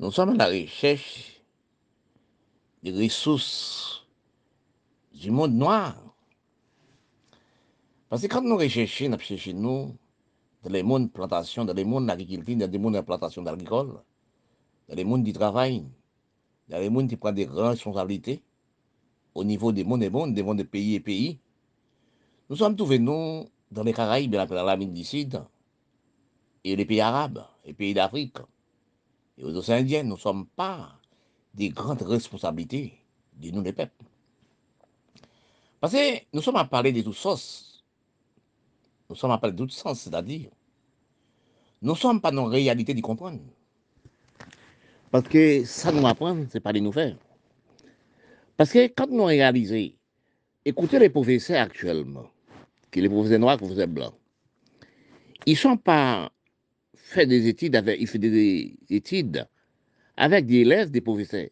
Nous sommes à la recherche des ressources du monde noir. Parce que quand nous recherchons, nous cherchons nous dans les mondes de plantation, dans les mondes d'agriculture, dans les mondes de plantation agricole, dans les mondes du travail, dans les mondes qui prennent des grandes responsabilités au niveau des mondes et mondes, des mondes de pays et pays. Nous sommes trouvés, nous, dans les Caraïbes, dans l'Amérique du Sud, et les pays arabes, les pays d'Afrique, et aux Indiens, nous ne sommes pas des grandes responsabilités de nous, les peuples. Parce que nous sommes à parler de toutes sortes. Nous sommes à parler de toutes sens, c'est-à-dire, nous ne sommes pas dans la réalité d'y comprendre. Parce que ça nous apprend, ce n'est pas de nous faire. Parce que quand nous réalisons, écoutez les professeurs actuellement, qui les professeurs noirs, les professeurs blancs, ils ne sont pas fait des études il fait des études avec des élèves, des professeurs,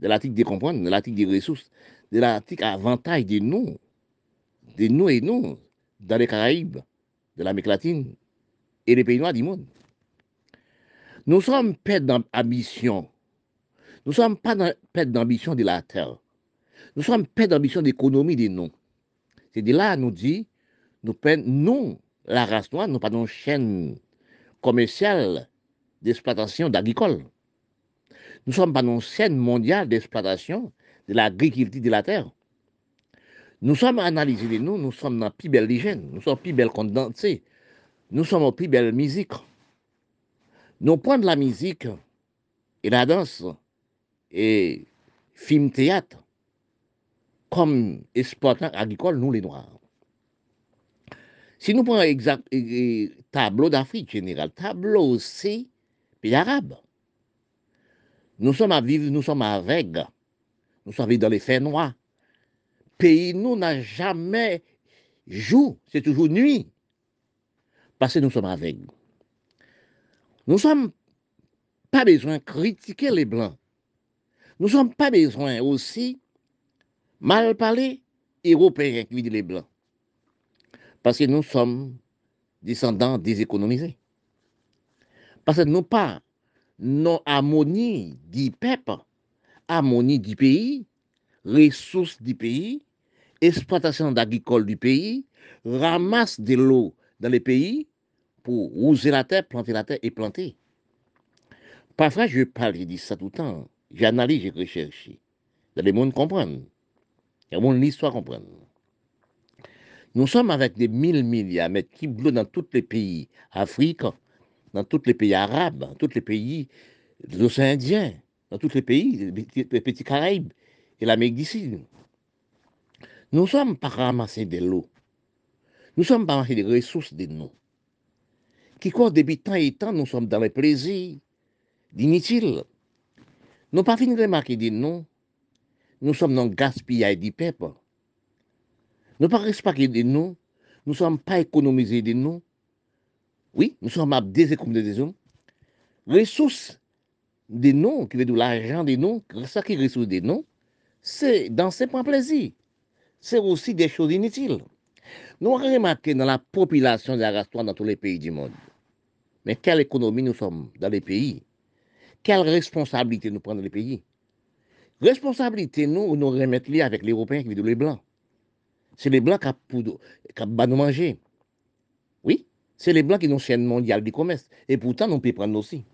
de l'article de comprendre, de l'article des ressources, de l'article avantage de nous, de nous et nous, dans les Caraïbes, de l'Amérique latine et les pays noirs du monde. Nous sommes perdus d'ambition. Nous sommes pas perdus d'ambition de la terre. Nous sommes perdus d'ambition d'économie de nous. C'est de là, nous dit, nous perdons, nous, la race noire, nous pas dans chaîne commerciale d'exploitation d'agricole. Nous sommes dans une scène mondiale d'exploitation de l'agriculture de la terre. Nous sommes analysés nous, nous sommes dans la plus belle hygiène, nous sommes plus belle condensée, nous sommes en plus belle musique. Nous prenons la musique et la danse et film théâtre comme exploitant agricole, nous les Noirs. Si nous prenons exemple, tableau d'Afrique général, tableau aussi pays arabe, nous sommes à vivre, nous sommes aveugles, nous sommes dans les faits noirs. Pays, nous, n'a jamais jour, c'est toujours nuit, parce que nous sommes aveugles. Nous sommes pas besoin de critiquer les Blancs. Nous sommes pas besoin aussi mal parler européens qui disent les Blancs. Parce que nous sommes descendants déséconomisés. Parce que nous pas non harmonie du peuple, harmonie du pays, ressources du pays, exploitation d'agricole du pays, ramasse de l'eau dans les pays pour rouser la terre, planter la terre et planter. Parfois, je parle, je dis ça tout le temps. J'analyse, je recherche. Dans le monde comprendre. Dans le monde l'histoire comprendre. Nous sommes avec des mille milliards mais qui bleus dans tous les pays africains, dans tous les pays arabes, dans tous les pays des océans Indiens, dans tous les pays, les petits Caraïbes et l'Amérique du. Nous ne sommes pas ramassés de l'eau. Nous sommes pas ramassés des ressources de nous. Qui quoi, depuis tant et temps, nous sommes dans les plaisirs d'inutiles. Nous pas fini de remarquer de nous. Nous sommes dans le gaspillage du peuple. Nous pas respecter de nous, nous ne sommes pas économisés de nous. Oui, nous sommes à déséconomiser de nous. Ressources de nous, qui veut dire l'argent de nous, ça qui est ressources de nous, c'est dans ces points plaisir. C'est aussi des choses inutiles. Nous avons remarqué dans la population de la race dans tous les pays du monde. Mais quelle économie nous sommes dans les pays? Quelle responsabilité nous prenons dans les pays? Responsabilité, nous, nous remettons avec les Européens qui vivent les Blancs. C'est les Blancs qui ont nous manger. Oui, c'est les Blancs qui ont chaîne mondiale du commerce. Et pourtant, nous pouvons prendre aussi.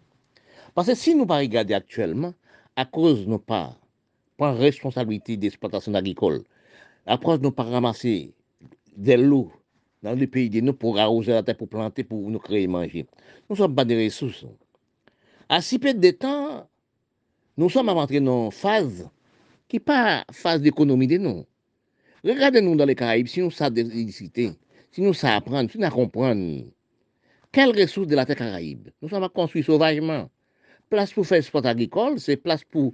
Parce que si nous pas regarder actuellement, à cause de nos pas prendre responsabilité d'exploitation agricole, à cause de nous pas ramasser des lots dans le pays de nous pour arroser la terre, pour planter, pour nous créer manger. Nous ne sommes pas des ressources. À si peu de temps, nous sommes rentrés dans une phase qui n'est pas phase d'économie de nous. Regardez-nous dans les Caraïbes, si nous savons d'électricité, si nous savons apprendre, si nous comprenons quelles ressources de la terre Caraïbe, nous sommes construits sauvagement. Place pour faire sport agricole, c'est place pour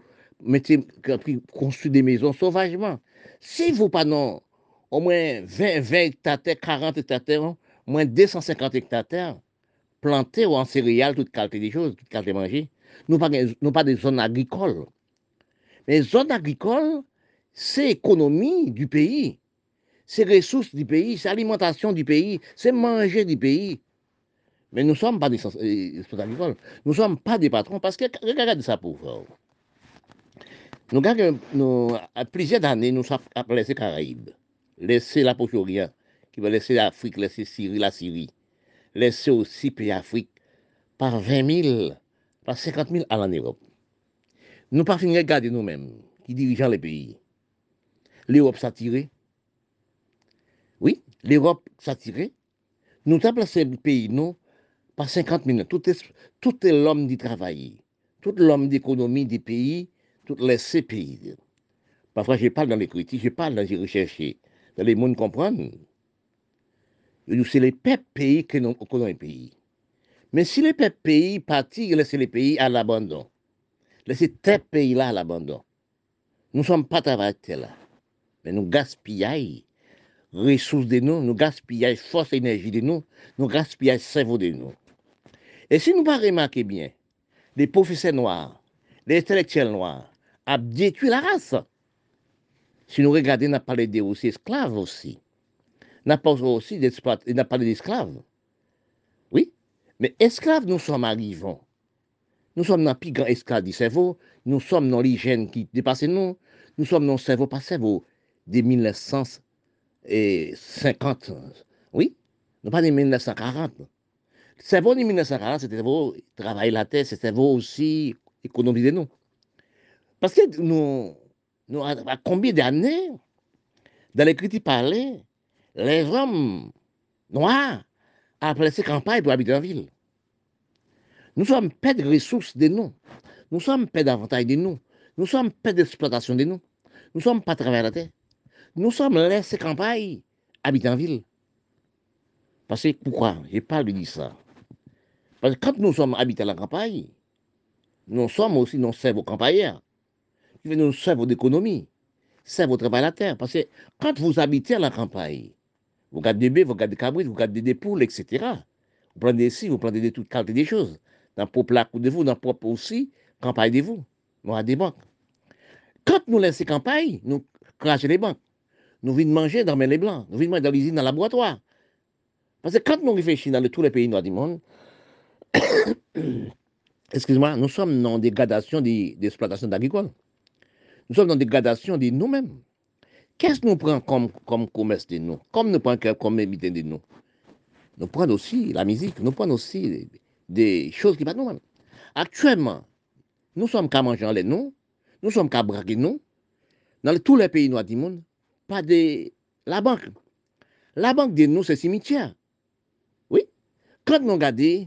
construire des maisons sauvagement. Si vous pas non, au moins 20, 20 hectares, 40 hectares, moins 250 hectares, plantés ou en céréales, toute qualité des choses, toute qualité manger, nous pas, nous pas des zones agricoles. Mais zones agricoles, c'est l'économie du pays, c'est ressources du pays, c'est l'alimentation du pays, c'est manger du pays. Mais nous ne sommes pas des exploitants agricoles. Nous sommes pas des patrons parce que, regardez ça pour vous. Nous, nous, à plusieurs années, nous sommes laissé Caraïbes, laisser la Proche-Orient, qui va laisser l'Afrique, laisser la Syrie, laisser aussi pays Afrique par 20 000, par 50 000 à en Europe. Nous pas fini de regarder nous-mêmes, qui dirigeons les pays. L'Europe tirée. Oui, l'Europe tirée. Nous avons placé le pays, nous, par 50 minutes. Tout est, tout est l'homme du travail, tout l'homme d'économie des pays, tout les pays. Parfois, je parle dans les critiques, je parle dans les recherches, dans les mondes comprennent. C'est les pays que nous connaissons pays. Mais si les pays partent, laissent les pays à l'abandon. Laissez tes pays-là à l'abandon. Nous ne sommes pas travailleurs là. Mais nous gaspillons ressources de nous, nous gaspillons force énergie de nous, nous gaspillons cerveau de nous. Et si nous pas bien, les professeurs noirs, les intellectuels noirs, ont détruit la race. Si nous regardons, on a parlé des aussi esclaves aussi. On a parlé d'esclaves. Oui, mais esclaves, nous sommes arrivés. Nous sommes dans le plus grand esclave du cerveau. Nous sommes dans l'hygiène qui dépasse nous. Nous sommes dans le cerveau, pas cerveau, de 1950. Oui, nous pas de 1940. Le cerveau de 1940, c'était cerveau travailler la tête, c'était cerveau aussi économiser nous. Parce que nous, nous à combien d'années, dans les critiques parlées, les hommes noirs ont placé campagne pour habiter en ville. Nous sommes pas de ressources de nous. Nous sommes pas d'avantages de nous. Nous sommes pas d'exploitation de nous. Nous sommes pas travers la terre. Nous sommes laissés campagne, habiter en ville. Parce que pourquoi? Je parle de ça. Parce que quand nous sommes habités à la campagne, nous sommes aussi nos cerveaux campagnards. Nos cerveaux d'économie, cerveaux travail à la terre. Parce que quand vous habitez à la campagne, vous gardez des bébés, vous gardez des cabrites, vous gardez des poules, etc. Vous prenez des si, vous prenez de toutes qualités des choses dans le propre de vous, dans le propre aussi, campagne de vous, nous avons des banques. Quand nous laissons campagne, nous crachons les banques. Nous venons manger dans les blancs, nous venons manger dans l'usine, dans le laboratoire. Parce que quand nous réfléchissons dans tous les pays noirs du monde, excusez-moi, nous sommes dans des gradations d'exploitation agricole. Nous sommes dans des gradations de nous-mêmes. Qu'est-ce que nous prenons comme, comme commerce de nous? Comme nous prenons comme habitants de nous? Nous prenons aussi la musique, nous prenons aussi des choses qui pas nous Actuellement, nous sommes qu'à manger lait, nous, nous sommes qu'à braquer, nous, dans tous les pays noirs du monde, pas de la banque. La banque de nous, c'est cimetière. Oui. Quand nous regardons,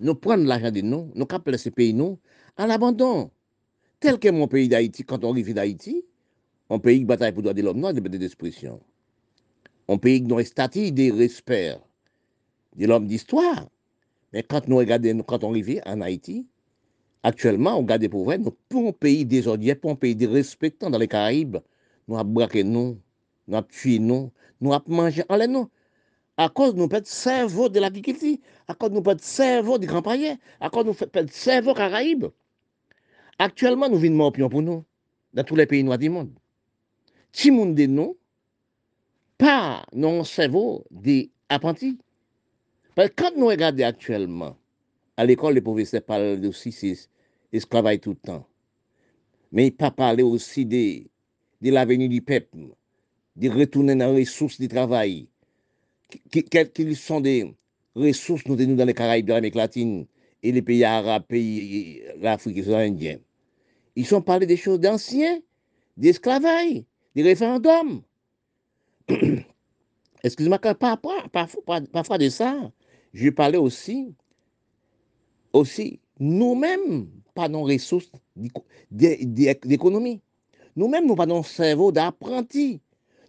nous prenons l'argent de nous, nous capons ces pays nous à l'abandon. Tel que mon pays d'Haïti, quand on arrive d'Haïti, un pays qui bataille pour droit de l'homme, non, de d'expression. Un pays qui a statut de respect de l'homme d'histoire. Mais quand nous regardons, quand on arrive en Haïti, actuellement, on regarde pour vrai, nous, pour un pays désordonné, pour un pays respectant dans les Caraïbes, nou ap brake nou, nou ap tue nou, nou ap manje anle nou. A koz nou pet servo de la kikiti, a koz nou pet servo di Granpaye, a koz nou pet servo Karaib. Aktuellement, nou vin mou opyon pou nou, dan tou le peyi noua di moun. Ti moun de nou, pa nou servo di apranti. Pèl kant nou e gade aktuellement, al ekol le pouve se pale de osi se esklavay toutan. Men pa pale osi de de l'avenir du peuple, de retourner dans les ressources du travail. Quelles sont des ressources nous dans les Caraïbes, dans l'Amérique latine et les pays arabes, pays l'Afrique et Indiens. Ils sont parlé des choses d'anciens, d'esclavage, des référendums. Excusez-moi, parfois, parfois, parfois de ça, je parlais aussi, aussi nous-mêmes, pas nos ressources d'économie. Nous-mêmes, nous pas nos cerveau d'apprenti.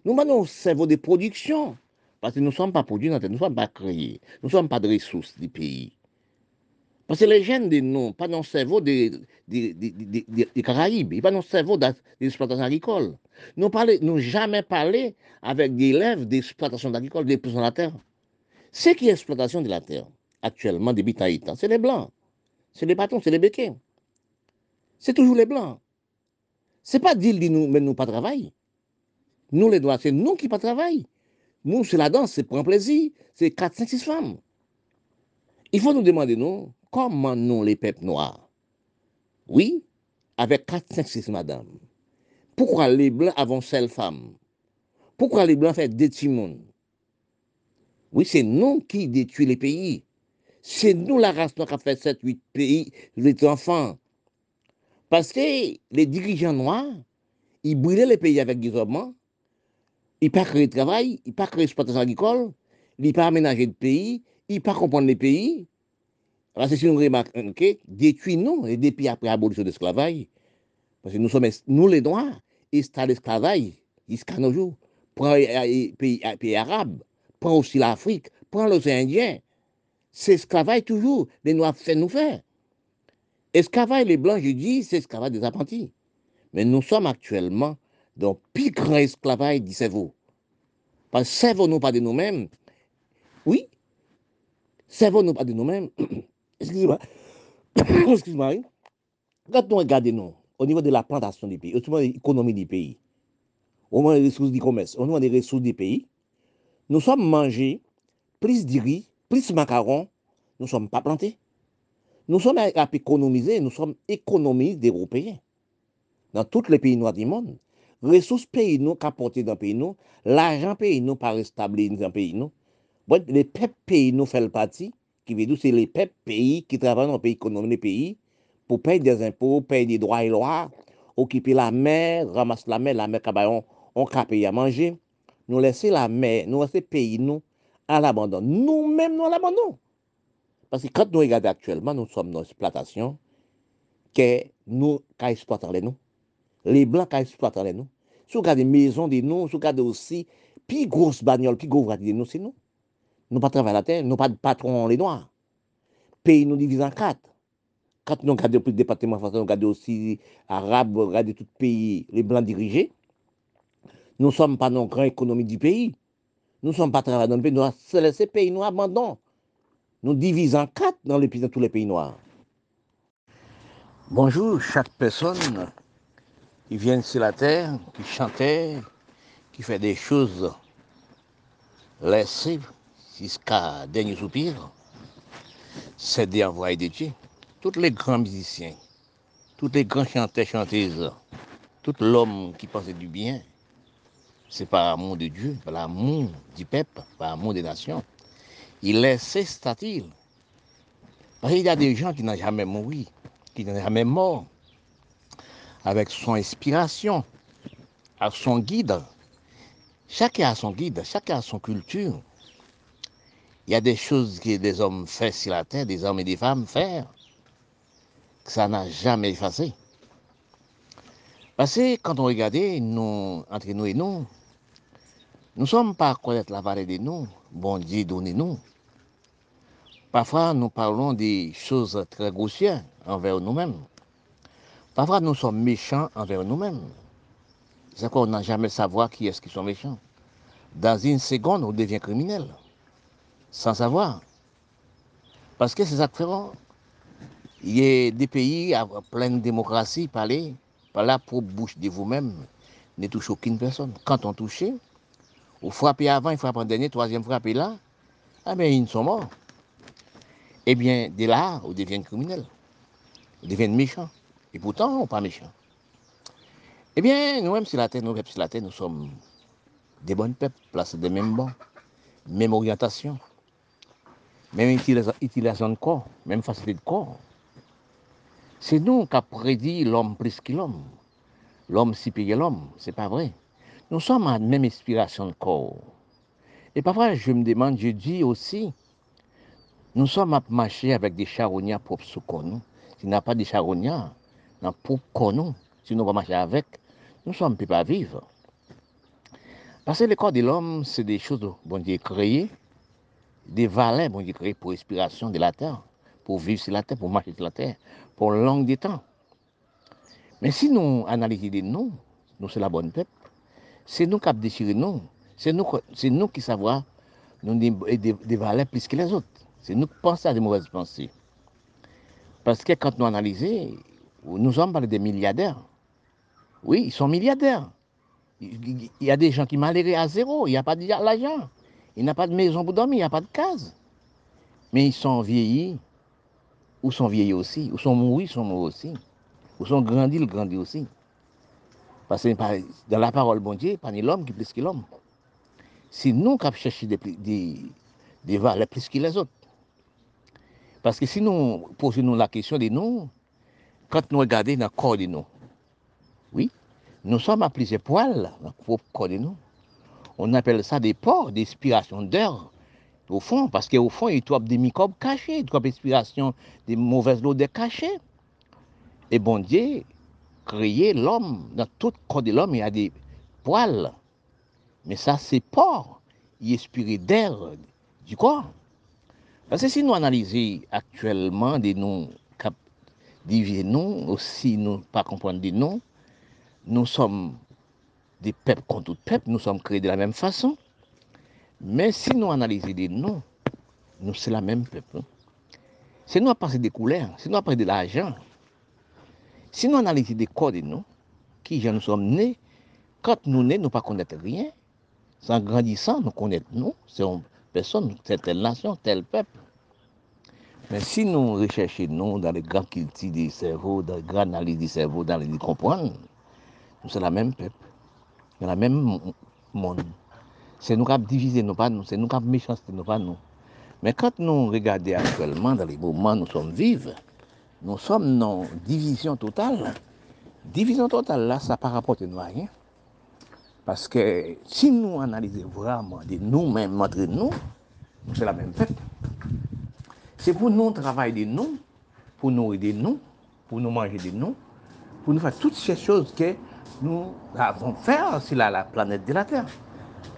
Nous pas nos cerveau de production. Parce que nous ne sommes pas produits, nous ne sommes pas créés. Nous ne sommes pas de ressources du pays. Parce que les jeunes de nous, pas nos cerveau des de, Caraïbes, pas nos cerveau d'exploitation agricole. Nous n'avons jamais parlé avec des élèves d'exploitation agricole, des de la terre. Ce qui est exploitation de la terre, actuellement, des Bitaïtas, c'est les Blancs. C'est les patrons, c'est les béquets. C'est toujours les Blancs. C'est pas dire nous, mais nous pas travailler. Nous, les droits, c'est nous qui pas travaillons. Nous, c'est la danse, c'est un plaisir. C'est 4, 5, 6 femmes. Il faut nous demander, nous, comment nous, les peuples noirs, oui, avec 4, 5, 6 madame, pourquoi les blancs avons seule femme? Pourquoi les blancs font des timons? Oui, c'est nous qui détruisons les pays. C'est nous, la race noire, qui a fait 7, 8 pays, les enfants. Parce que les dirigeants noirs, ils brûlaient les pays avec des hommes, ils pas créé de travail, ils pas créé d'exploitation agricole, ils pas aménagé de pays, ils pas comprendre les pays. Alors, c'est si nous remarquons, détruit nous, et depuis après l'abolition de l'esclavage, parce que nous sommes, nous les Noirs, installés l'esclavage jusqu'à nos jours. Prends les pays, pays arabes, prends aussi l'Afrique, prends l'océan Indien. C'est esclavage toujours, les Noirs font nous faire. Esclavage, les Blancs, je dis, c'est esclavage des apprentis. Mais nous sommes actuellement dans le plus grand esclavage du cerveau. Parce que servons-nous pas de nous-mêmes? Oui, servons-nous pas de nous-mêmes? Excusez-moi. Excusez-moi. Quand nous regardons nous, au niveau de la plantation des pays, au niveau de l'économie des pays, au niveau des ressources du commerce, au niveau des ressources des pays, nous sommes mangés plus de riz, plus de macarons, nous ne sommes pas plantés. Nous sommes à économiser, nous sommes économistes d'Européens. Dans tous les pays noirs du monde, ressources pays nous qu'apporter dans pays nous, l'argent pays nous pas rétabli dans pays nous. Bon, les peuples pays nous font le parti, qui veut dire c'est les peuples pays qui travaillent dans le pays économique des pays pour payer des impôts, payer des droits et lois, occuper la mer, ramasser la mer, la mer cabayon, on qu'a payer à manger. Nous laisser la mer, nous laisser pays nous à l'abandon. Nous-mêmes nous à l'abandon. Pase kat nou regade aktuelman, nou som nou eksploatasyon, ke nou ka eksploatan le nou. Le blan ka eksploatan le nou. Sou gade mezon de nou, sou gade osi, pi gros banyol, pi gros vrati de nou, se nou. Nou pa travay la ten, nou pa patron le noa. Peyi nou divizan kat. Kat nou gade pou departement franse, nou gade osi Arab, gade tout peyi, le blan dirije. Nou som pa nou gran ekonomi di peyi. Nou som pa travay nan peyi, nou a se lese peyi, nou abandon. Nous divisons en quatre dans, tous les pays noirs. Bonjour, chaque personne qui vient sur la terre, qui chantait, qui fait des choses laissées jusqu'à dernier soupir, c'est des envoyés de Dieu. Tous les grands musiciens, tous les grands chanteurs, chanteuses, tout l'homme qui pensait du bien, c'est par amour de Dieu, par l'amour du peuple, par l'amour des nations. Il laissait statut. Parce qu'il y a des gens qui n'ont jamais mouru, qui n'ont jamais mort, avec son inspiration, avec son guide. Chacun a son guide, chacun a son culture. Il y a des choses que des hommes font sur la terre, des hommes et des femmes font, que ça n'a jamais effacé. Parce que quand on regarde, nous, entre nous et nous, nous ne sommes pas à connaître la vallée de nous, bon Dieu donne nous. Parfois, nous parlons des choses très grossières envers nous-mêmes. Parfois, nous sommes méchants envers nous-mêmes. C'est qu'on n'a jamais savoir qui est-ce qui sont méchants. Dans une seconde, on devient criminel, sans savoir. Parce que c'est ça que feront. Il y a des pays à pleine démocratie, parler, par là pour bouche de vous-même, ne touche aucune personne. Quand on touche, vous frappez avant, il frappe en dernier, troisième frappé là, ah bien, ils sont morts. Eh bien, de là, on devient criminel. On devient méchant. Et pourtant, on n'est pas méchant. Eh bien, nous-mêmes, sur la terre, nous, sur la terre, nous sommes des bonnes peuples, placés des mêmes bancs, même orientation, même utilisation de corps, même facilité de corps. C'est nous qui avons prédit l'homme plus que l'homme. L'homme si payé l'homme, c'est pas vrai. Nous sommes à la même inspiration de corps. Et parfois, je me demande, je dis aussi, nous sommes à marcher avec des charognards propres sous nous. S'il n'y a pas de charognards, dans pour nous, si nous va marcher avec, nous sommes plus pas vivre. Parce que le corps de l'homme, c'est des choses, bon Dieu, créées, des valeurs, bon Dieu, créées pour l'inspiration de la terre, pour vivre sur la terre, pour marcher sur la terre, pour long de temps. Mais si nous analysons de nous, nous c'est la bonne peuple, c'est nous qui avons déchiré nous. C'est nous, qui savons nous des, des, valeurs plus que les autres. Nous pensons à des mauvaises pensées. Parce que quand nous analysons, nous sommes des milliardaires. Oui, ils sont milliardaires. Il y a des gens qui malheureux à zéro, il n'y a pas d'argent. Il n'y a pas de maison pour dormir, il n'y a pas de case. mais ils sont vieillis, ou sont vieillis aussi, ou sont morts, ils sont morts aussi, ou sont grandis, ils grandissent aussi. Parce que dans la parole, bon Dieu, pas ni l'homme qui plus que l'homme. C'est nous qui cherchons des, des, des valeurs plus que les autres. Parce que si nous posons la question de nous, quand nous regardons dans le corps de nous, oui, nous sommes à plusieurs poils dans le corps de nous. On appelle ça des ports d'inspiration d'air, au fond, parce qu'au fond, il y a des microbes cachés, des inspiration des mauvaises odeurs cachées. Et bon Dieu, créé l'homme, dans tout le corps de l'homme, il y a des poils. Mais ça, c'est ports, il inspiré d'air du corps. Parce que si nous analysons actuellement des noms divers noms, aussi nous pas des noms, nous sommes des peuples contre tout peuple, nous sommes créés de la même façon. Mais si nous analysons des noms, nous c'est la même peuple. Si nous passé des couleurs, si nous passé de l'argent, si nous analysons des corps de nous, qui nous sommes nés, quand nous nés, nous ne connaissons rien. En grandissant, nous connaissons nous, personne, c'est telle nation, tel peuple. Mais si nous recherchons, nous, dans les grands cultures du cerveau, dans les grandes analyses du cerveau, dans les comprendre, nous sommes la même peuple, dans la même monde. C'est nous qui avons divisé, nous pas nous, c'est nous qui avons méchanceté, nous pas nous. Mais quand nous regardons actuellement dans les moments où nous sommes vivants, nous sommes dans division totale. Division totale, là, ça ne rapporte nous à rien. Parce que si nous analysons vraiment de nous-mêmes entre nous, c'est la même peuple. C'est pour nous travailler de nous, pour nous aider nous, pour nous manger de nous, pour nous faire toutes ces choses que nous avons faire sur la, planète de la Terre.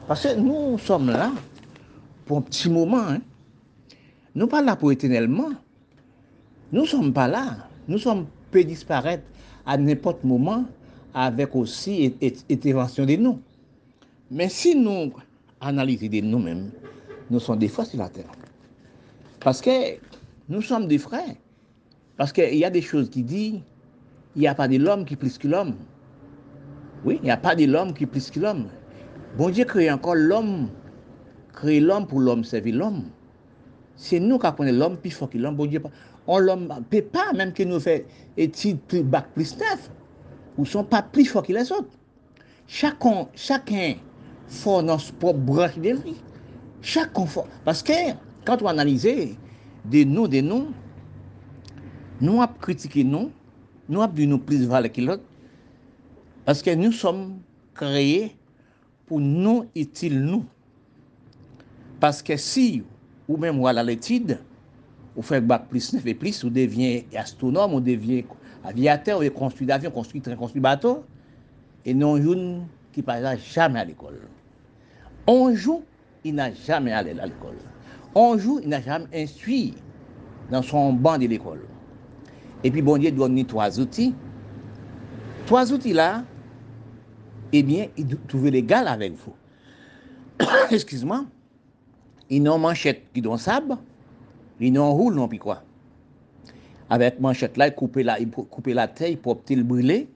Parce que nous sommes là pour un petit moment. Hein. Nous pas là pour éternellement. Nous ne sommes pas là. Nous sommes peut disparaître à n'importe moment avec aussi intervention de nous. Mais si nous analysons de nous-mêmes, nous sommes des fois sur la terre. Parce que nous sommes des frères. Parce qu'il y a des choses qui disent, il n'y a pas de l'homme qui plus que l'homme. Oui, il n'y a pas de l'homme qui plus que l'homme. Bon Dieu crée encore l'homme, crée l'homme pour l'homme servir l'homme. C'est nous qui apprenons l'homme plus fort que l'homme. Bon Dieu, on ne peut pas, même que nous fait études plus bac plus neuf, ou son pa pli fò ki les ot. Chakon, chakon fò nan spò broche de li. Chakon fò. Paske, kant wè analize, de nou, de nou, nou ap kritike nou, nou ap di nou plis vale ki lot, paske nou som kreye pou nou itil nou. Paske si ou mèm wè la letid, ou fèk bak plis nef e plis, ou devyen astronom, ou devyen aviateur, ou construit d'avion, construit train, construit bateau, et non une qui ne jamais à l'école. On joue, il n'a jamais allé à l'école. On joue, il n'a jamais instruit dans son banc de l'école. Et puis, bon Dieu donne trois outils. Trois outils-là, eh bien, il trouve légal avec vous. Excuse-moi. Ils n'ont manchette qui donne sable, ils n'ont roule non puis quoi. Avec manchette là, il coupe la, il coupe la terre pour le brûler.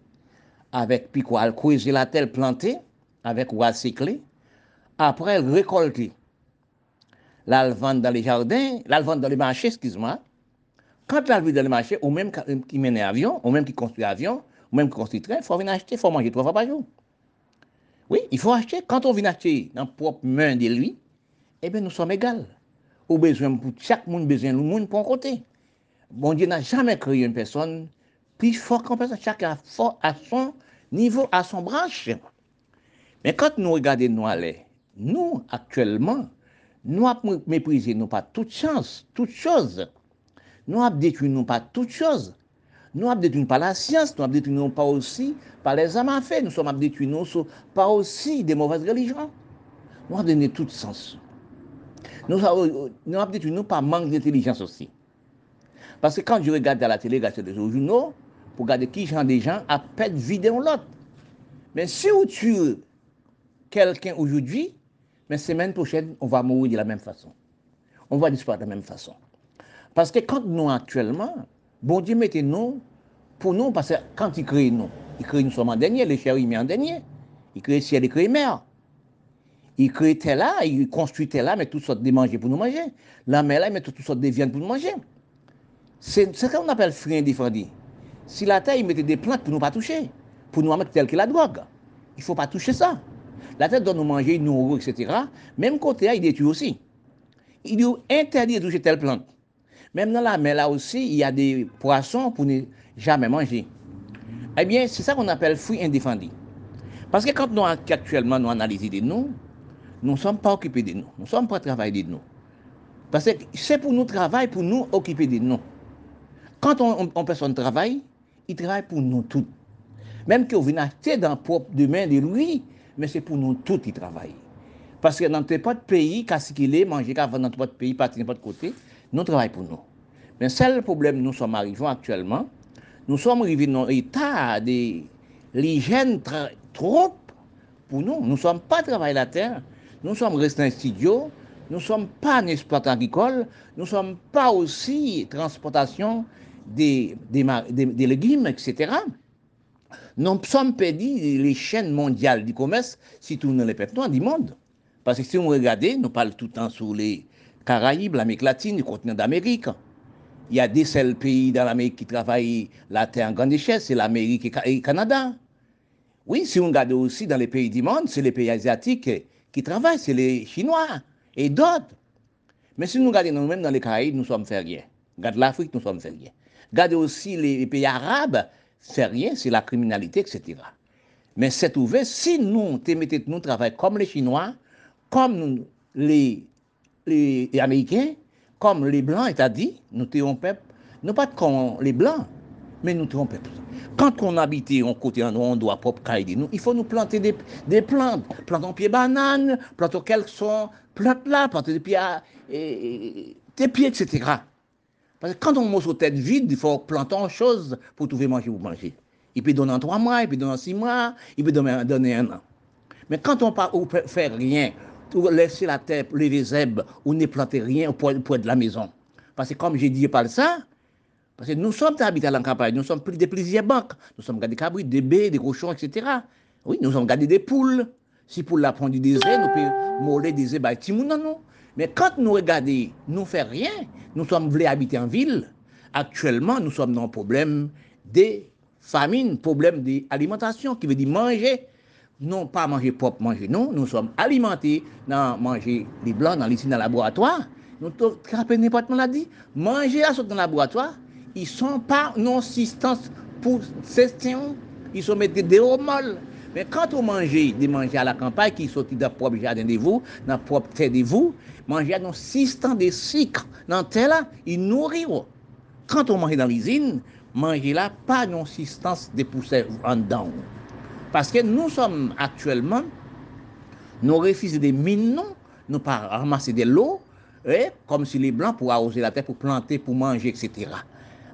Avec puis quoi, il la terre plantée, avec clé. Après, il récolter la vendre dans les jardins, la vendre dans les marchés, excuse-moi. Quand la vend dans les marchés, ou même qui mène avion, ou même qui construit avion, ou même qui construit train, il faut venir acheter, il faut manger trois fois par jour. Oui, il faut acheter. Quand on vient acheter dans propre main de lui, eh bien, nous sommes égaux. Au besoin, pour chaque monde besoin le monde pour un côté. Bon Dieu n'a jamais créé une personne plus forte qu'une personne. Chacun fort à son niveau, à son branche. Mais quand nous regardons nous aller, nous, actuellement, nous avons méprisé nous pas toute chance, toute chose. Nous avons détruit nous pas toute chose. Nous avons détruit par la science, nous avons détruit nous pas aussi par les âmes à faire. Nous sommes détruits nous pas aussi des mauvaises religions. Nous avons donné tout sens. Nous avons, nous avons détruit nous par manque d'intelligence aussi. Parce que quand je regarde à la télé, regarde les journaux, pour regarder qui genre des gens à peine vider l'autre. Mais si vous tuez quelqu'un aujourd'hui, mais semaine prochaine, on va mourir de la même façon. On va disparaître de la même façon. Parce que quand nous actuellement, bon Dieu mettez nous pour nous, parce que quand il crée nous, il crée nous sommes en dernier, les chers il met en dernier. Il crée ciel, il crée mer. Il crée tel là, il construit tel là, met toutes sortes de manger pour nous manger. La mer là, il met toutes sortes de viandes pour nous manger. C'est ce qu'on appelle frein défendu. Si la terre, il mettait des plantes pour nous pas toucher, pour nous mettre tel que la drogue. Il ne faut pas toucher ça. La terre doit nous manger, nous nourrir, etc. Même côté, il détruit aussi. Il est interdit de toucher telle plante. Même dans la mer, là aussi, il y a des poissons pour ne jamais manger. Eh bien, c'est ça qu'on appelle fruit indéfendu. Parce que quand nous actuellement nous analysons de nous, nous ne sommes pas occupés de nous. Nous ne sommes pas travaillés de nous. Parce que c'est pour nous travailler, pour nous occuper de nous. Quand on, on, personne travaille, il travaille pour nous tous. Même qu'on vient acheter dans le propre domaine de lui, mais c'est pour nous tous qui travaille. Parce que dans n'importe de pays, qu'à ce qu'il est, manger dans n'importe pays, partir n'importe côté, nous travaillons pour nous. Mais seul problème nous sommes arrivés actuellement, nous sommes arrivés dans un état de l'hygiène trop pour nous. Nous ne sommes pas travailler la terre, nous sommes restés en studio, nous ne sommes pas un exploitant agricole, nous ne sommes pas aussi transportation des, des, légumes, etc. Nous sommes perdus les chaînes mondiales du commerce, si tout nous les perdons du monde. Parce que si vous regardez, nous parlons tout le temps sur les Caraïbes, l'Amérique latine, le continent d'Amérique. Il y a des seuls pays dans l'Amérique qui travaillent la terre en grande richesse, c'est l'Amérique et le Canada. Oui, si on regarde aussi dans les pays du monde, c'est les pays asiatiques qui travaillent, c'est les Chinois et d'autres. Mais si nous regardons nous-mêmes dans les Caraïbes, nous sommes fait rien. Regardez l'Afrique, nous sommes fait rien. Regardez aussi les pays arabes, fait rien, c'est la criminalité, etc. Mais c'est ouvert, si nous, nous travaillons comme les Chinois, comme les, Américains, comme les Blancs, dit, nous sommes peuple, nous pas comme les Blancs, mais nous sommes peuple. Quand on habite en côté on doit propre nous, il faut nous planter des, plantes. Plantons pieds bananes, plantons quelles sont plantes là, planter des pieds, des pieds, etc. Parce que quand on mange aux têtes vides, il faut planter une chose pour trouver manger ou manger. Il peut donner en trois mois, il peut donner en six mois, il peut donner, un an. Mais quand on ne fait rien, ou laisser la terre, lever zèbres, ou ne planter rien au point, de la maison. Parce que comme j'ai dit pas ça, parce que nous sommes habités à la campagne, nous sommes plus de plusieurs banques, nous sommes gardés des cabrites, des baies, des cochons, etc. Oui, nous sommes gardés des poules. Si pour la prendre du désert, nous pouvons moller des œufs, bah, non? Mais quand nous regardons, nous ne faisons rien, nous sommes voulés habiter en ville. Actuellement, nous sommes dans un problème de famine, problème d'alimentation, qui veut dire manger. Non pas manger propre, manger non. Nous sommes alimentés dans manger les blancs dans les dans le laboratoire. Nous avons n'importe maladie. Manger à dans le laboratoire, ils ne sont pas non assistance pour gestion. Ils sont mettés des hormones. Men kant ou manje, de manje a la kampay ki soti da prop jaden de vou, nan prop te de vou, manje anon sistan de sik nan te la, i nouri ou. Kant ou manje dan l'izine, manje la pa non sistans de pousse an dan ou. Paske nou som aktuelman, nou refize de min nou, nou pa ramase de l'eau, eh, kom si li blan pou arose la te, pou plante, pou manje, etc.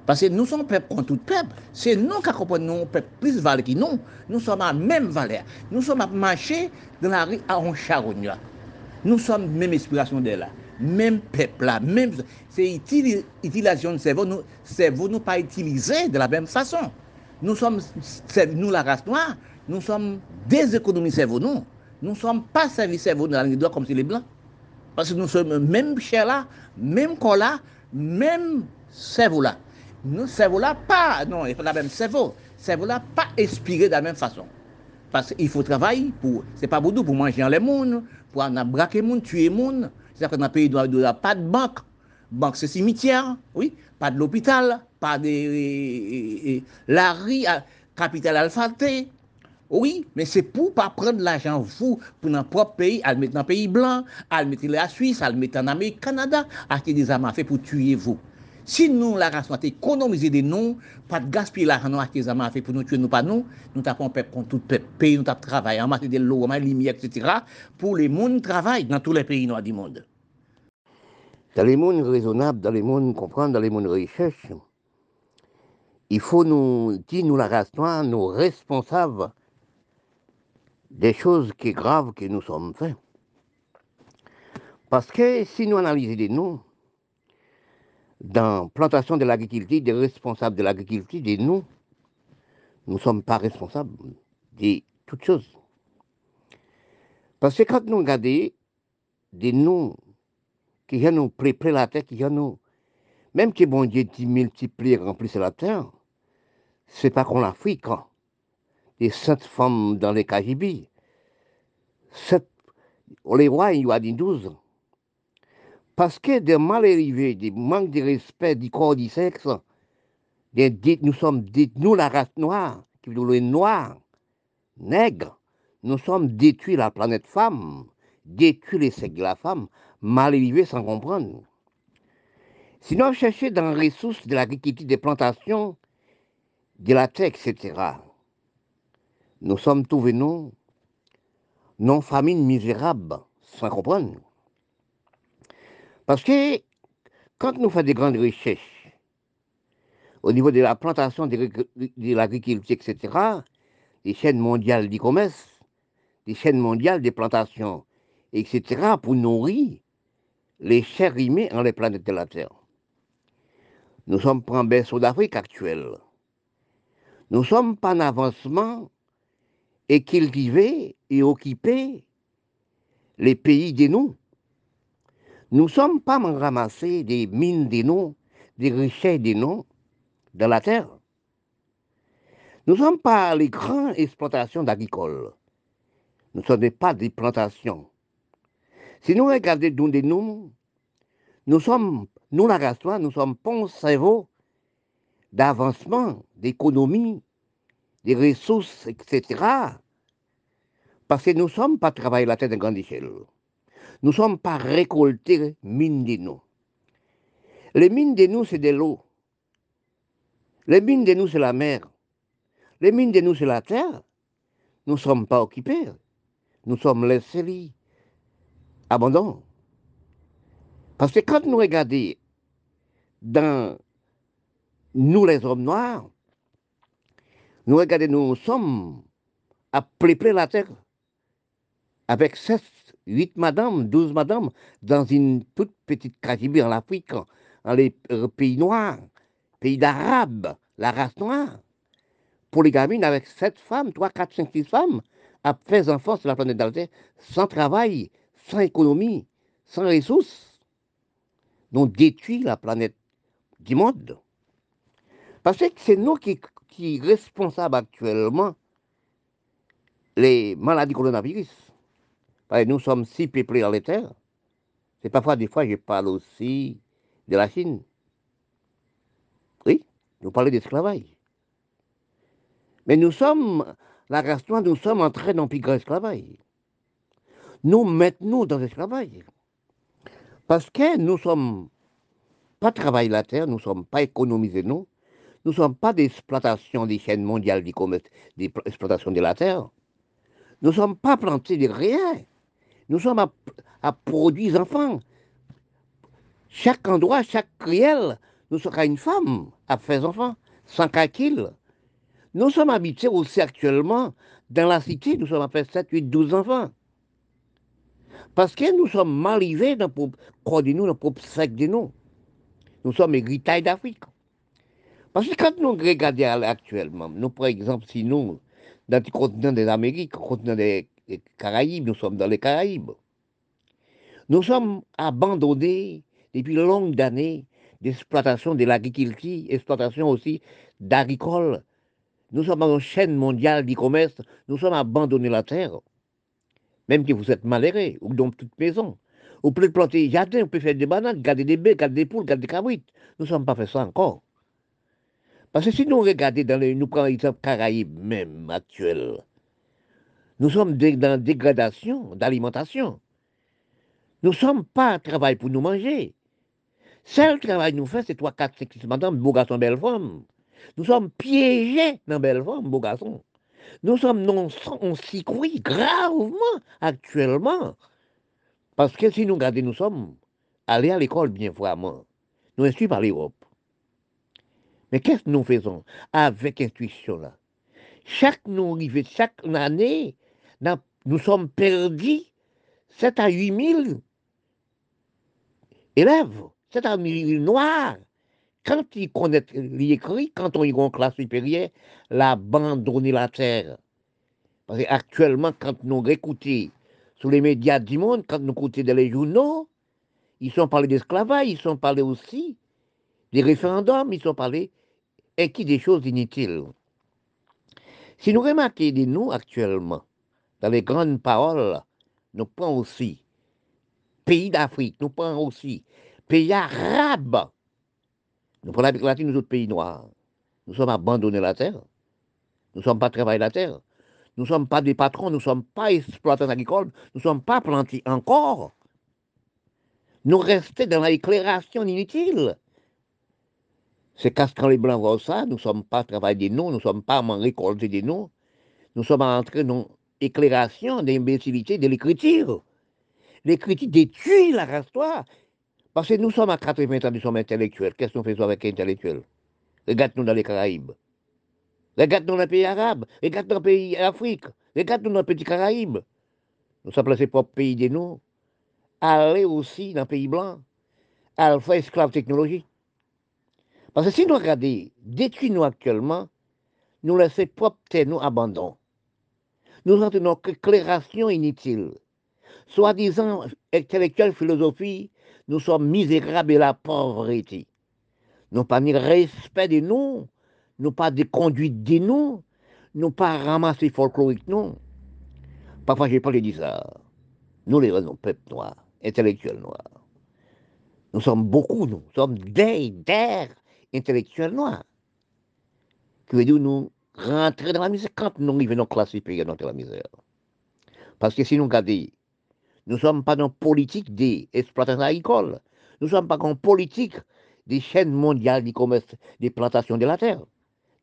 Parce que nous sommes peuple contre tout peuple. C'est nous qui comprenons peuple plus valeur que nous. Nous sommes à même valeur. Nous sommes à marcher dans la rue à un charogne. Nous sommes même inspiration de là. Même peuple là. Même, c'est utilisation de cerveau. Nous, cerveau nous pas utilisé de la même façon. Nous sommes, nous la race noire, nous sommes des économies cerveau, nous. Nous ne sommes pas servis cerveau dans la comme c'est les blancs. Parce que nous sommes même chair là, même corps là, même cerveau là. Nous, cerveau-là, pas, non, il faut la même cerveau. Cerveau-là, pas inspiré de la même façon. Parce qu'il faut travailler pour, c'est pas beaucoup pour manger les gens, pour en braquer gens, tuer les gens. C'est-à-dire que dans le pays, a pas de banque. Banque, c'est cimetière, oui. Pas de l'hôpital, pas de la rue, capitale alphabétique. Oui, mais c'est pour pas prendre l'argent, vous, pour notre propre pays, à le mettre dans le pays blanc, à le mettre en Suisse, à le mettre en Amérique, Canada, acheter des armes à faire pour tuer vous. Si nou la rase nou te ekonomize de nou, pat gaspye la jan nou ake zama fe pou nou tue nou pa nou, nou tap an pep kon tout pep peyi, nou tap travay, an mati de lou, an mati limi, etc. pou le moun travay nan tou le peyi nou a di moun. Dan le moun rezonab, dan le moun kompran, dan le moun rechèche, il faut nous dire, nous la race noire, nous responsables des choses qui graves que nous sommes faits. Parce que si nous analysons les noms, dans plantation de l'agriculture, des responsables de l'agriculture, des nous, nous ne sommes pas responsables de toutes choses. Parce que quand nous regardons des noms qui nous plaît la terre, qui nous, même que bon Dieu dit multiplier, remplir la terre, c'est pas qu'on l'Afrique, hein. des sept femmes dans les Cajibis, sept, les rois, il y a dit douze. Parce que des mal arrivés, des manques de respect du corps du sexe, des, nous sommes dites, nous la race noire, qui veut dire noir, nègre, nous sommes détruits la planète femme, détruits les sexes de la femme, mal arrivés sans comprendre. Sinon, chercher dans les ressources de l'agriculture, des plantations, de la terre, etc. Nous sommes tous venus non famine misérable, sans comprendre. Parce que quand nous faisons des grandes recherches au niveau de la plantation, de l'agriculture, etc., des chaînes mondiales du commerce, des chaînes mondiales des plantations, etc., pour nourrir les chers rimés en les planètes de la Terre. Nous sommes pas en berceau d'Afrique actuelle. Nous sommes pas en avancement et cultiver et occuper les pays des nous. Nous ne sommes pas en ramasser des mines des noms, des richesses des noms dans la terre. Nous ne sommes pas les grandes exploitations d'agricoles. Nous ne sommes pas des plantations. Si nous regardons d'où noms, nous sommes, nous la race, nous sommes pas cerveau d'avancement, d'économie, des ressources, etc. Parce que nous ne sommes pas travailler la terre de grande échelle. Nous ne sommes pas récoltés mines de nous. Les mines de nous, c'est de l'eau. Les mines de nous, c'est la mer. Les mines de nous, c'est la terre. Nous ne sommes pas occupés. Nous sommes laissés abandonnés. Parce que quand nous regardons dans nous les hommes noirs, nous regardons, nous sommes à plein la terre avec 7, 8 madames, 12 madames dans une toute petite Cajibie en Afrique, dans les euh, pays noirs, pays d'Arabes, la race noire. Pour les gamines avec 7 femmes, 3, 4, 5, 6 femmes, à faire enfants sur la planète d'Alter, sans travail, sans économie, sans ressources. Donc détruit la planète du monde. Parce que c'est nous qui, qui responsables actuellement les maladies coronavirus. Nous sommes si peuplés dans les terres. C'est parfois, des fois, je parle aussi de la Chine. Oui, nous parlons d'esclavage. Mais nous sommes, la race noire, nous sommes entrés dans le plus grand esclavage. Nous mettons dans l'esclavage. Parce que nous ne sommes pas travailler la terre, nous ne sommes pas économisés, nous. Nous ne sommes pas d'exploitation des chaînes mondiales du commerce, d'exploitation de la terre. Nous ne sommes pas plantés de rien. Nous sommes à, produire enfants. Chaque endroit, chaque crielle, nous sommes une femme à faire enfants, sans calcul. Nous sommes habités aussi actuellement dans la cité, nous sommes à faire 7, 8, 12 enfants. Parce que nous sommes mal arrivés dans le nous, dans le propre sec de nous. Nous sommes héritages d'Afrique. Parce que quand nous regardons actuellement, nous, par exemple, si nous, dans le continent des Amériques, le continent des Caraïbes, nous sommes dans les Caraïbes. Nous sommes abandonnés depuis longues années d'exploitation de l'agriculture, exploitation aussi d'agricole. Nous sommes dans une chaîne mondiale du commerce, nous sommes abandonnés la terre. Même que vous êtes malheureux, ou dans toute maison. Vous pouvez planter des jardins, vous pouvez faire des bananes, garder des baies, garder des poules, garder des cabrites. Nous ne sommes pas fait ça encore. Parce que si nous regardons dans les, nous prenons l'exemple Caraïbes même actuel, nous sommes dans dégradation d'alimentation. Nous ne sommes pas à travail pour nous manger. Seul travail nous fait, c'est 3, 4, 5, 6 madame, beau garçon, belle femme. Nous sommes piégés dans belle femme, beau garçon. Nous sommes non, on s'y gravement actuellement. Parce que si nous regardons, nous sommes allés à l'école bien froidement. Nous inscrits par l'Europe. Mais qu'est-ce que nous faisons avec intuition là Chaque nous chaque année, nous sommes perdus 7 à 8 000 élèves, 7 à 8 000 noirs. Quand ils connaissent l'écrit, quand on va en classe supérieure, l'abandonner la terre. Parce qu'actuellement, quand nous écoutons Sous les médias du monde, quand nous écoutons dans les journaux, ils sont parlés d'esclavage, ils sont parlés aussi des référendums, ils sont parlés des choses inutiles. Si nous remarquons de nous actuellement, dans les grandes paroles, nous prenons aussi pays d'Afrique, nous prenons aussi pays arabes, nous prenons l'Amérique latine, nous autres pays noirs. Nous sommes abandonnés la terre. Nous ne sommes pas travaillés la terre. Nous ne sommes pas des patrons, nous ne sommes pas exploitants agricoles, nous ne sommes pas plantés encore. Nous restons dans l'éclairation inutile. C'est quand les Blancs voient ça, nous ne sommes pas travaillés des nous, nous ne sommes pas récoltés des nous. Nous sommes entrés dans l'éclairation d'imbécilité de l'écriture. L'écriture détruit la race Parce que nous sommes à 80 ans, nous sommes intellectuels. Qu'est-ce qu'on fait avec intellectuels? Regarde-nous dans les Caraïbes. Regarde-nous dans les pays arabes. Regarde-nous dans les pays d'Afrique. Regarde-nous dans les petits Caraïbes. Nous sommes placés propres pays de nous. Aller aussi dans les pays blancs. À faire esclave technologie. Parce que si nous regardons, détruisons nous actuellement, nous laissons propre nous abandon. Nous entrons dans une éclairation inutile. Soi-disant intellectuelle philosophie, nous sommes misérables et la pauvreté non pas ni respect de nous, non pas de conduite de nous, non pas ramasser folklorique, non. Parfois, j'ai parlé de ça. Nous, les raisons, peuple noir, intellectuels noirs. Nous sommes beaucoup, nous sommes des, des intellectuels noirs. Qui veut dire nous rentrer dans la misère quand nous venons classer pays dans la misère. Parce que si nous regardons, nous ne sommes pas dans la politique des exploitations agricoles. Nous ne sommes pas dans politique des chaînes mondiales du commerce des plantations de la terre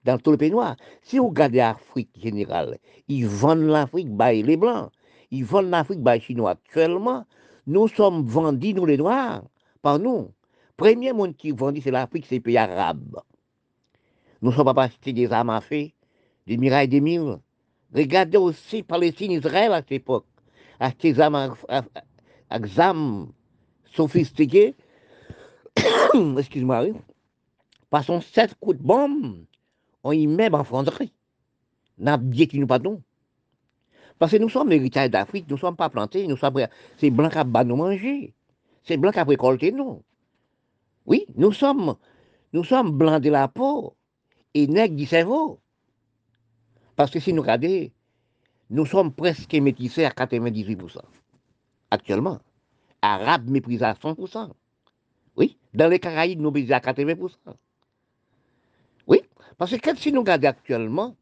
dans tout le pays noir. Si vous regardez l'Afrique générale, ils vendent l'Afrique par les Blancs, ils vendent l'Afrique par les Chinois. Actuellement, nous sommes vendus, nous les Noirs, par nous. Premier monde qui vendit, c'est l'Afrique, c'est les pays arabes. Nous ne sommes pas achetés des armes à feu, des mirailles des mille. Regardez aussi Palestine, Israël à cette époque. Acheter des armes à, sophistiquées excuse-moi, passons sept coups de bombe, on y met en fonderie. N'a bien qui nous. Parce que nous sommes héritages d'Afrique, nous ne sommes pas plantés, nous sommes, c'est blanc a nous manger. C'est blanc a récolté nous. Oui, nous sommes, nous sommes blancs de la peau et nègres du cerveau. Parce que si nous regardons, nous sommes presque métissés à 98%. Actuellement. Arabes méprisés à 100%. Oui, dans les Caraïbes, nous sommes à 80%. Oui, parce que si nous regardons actuellement,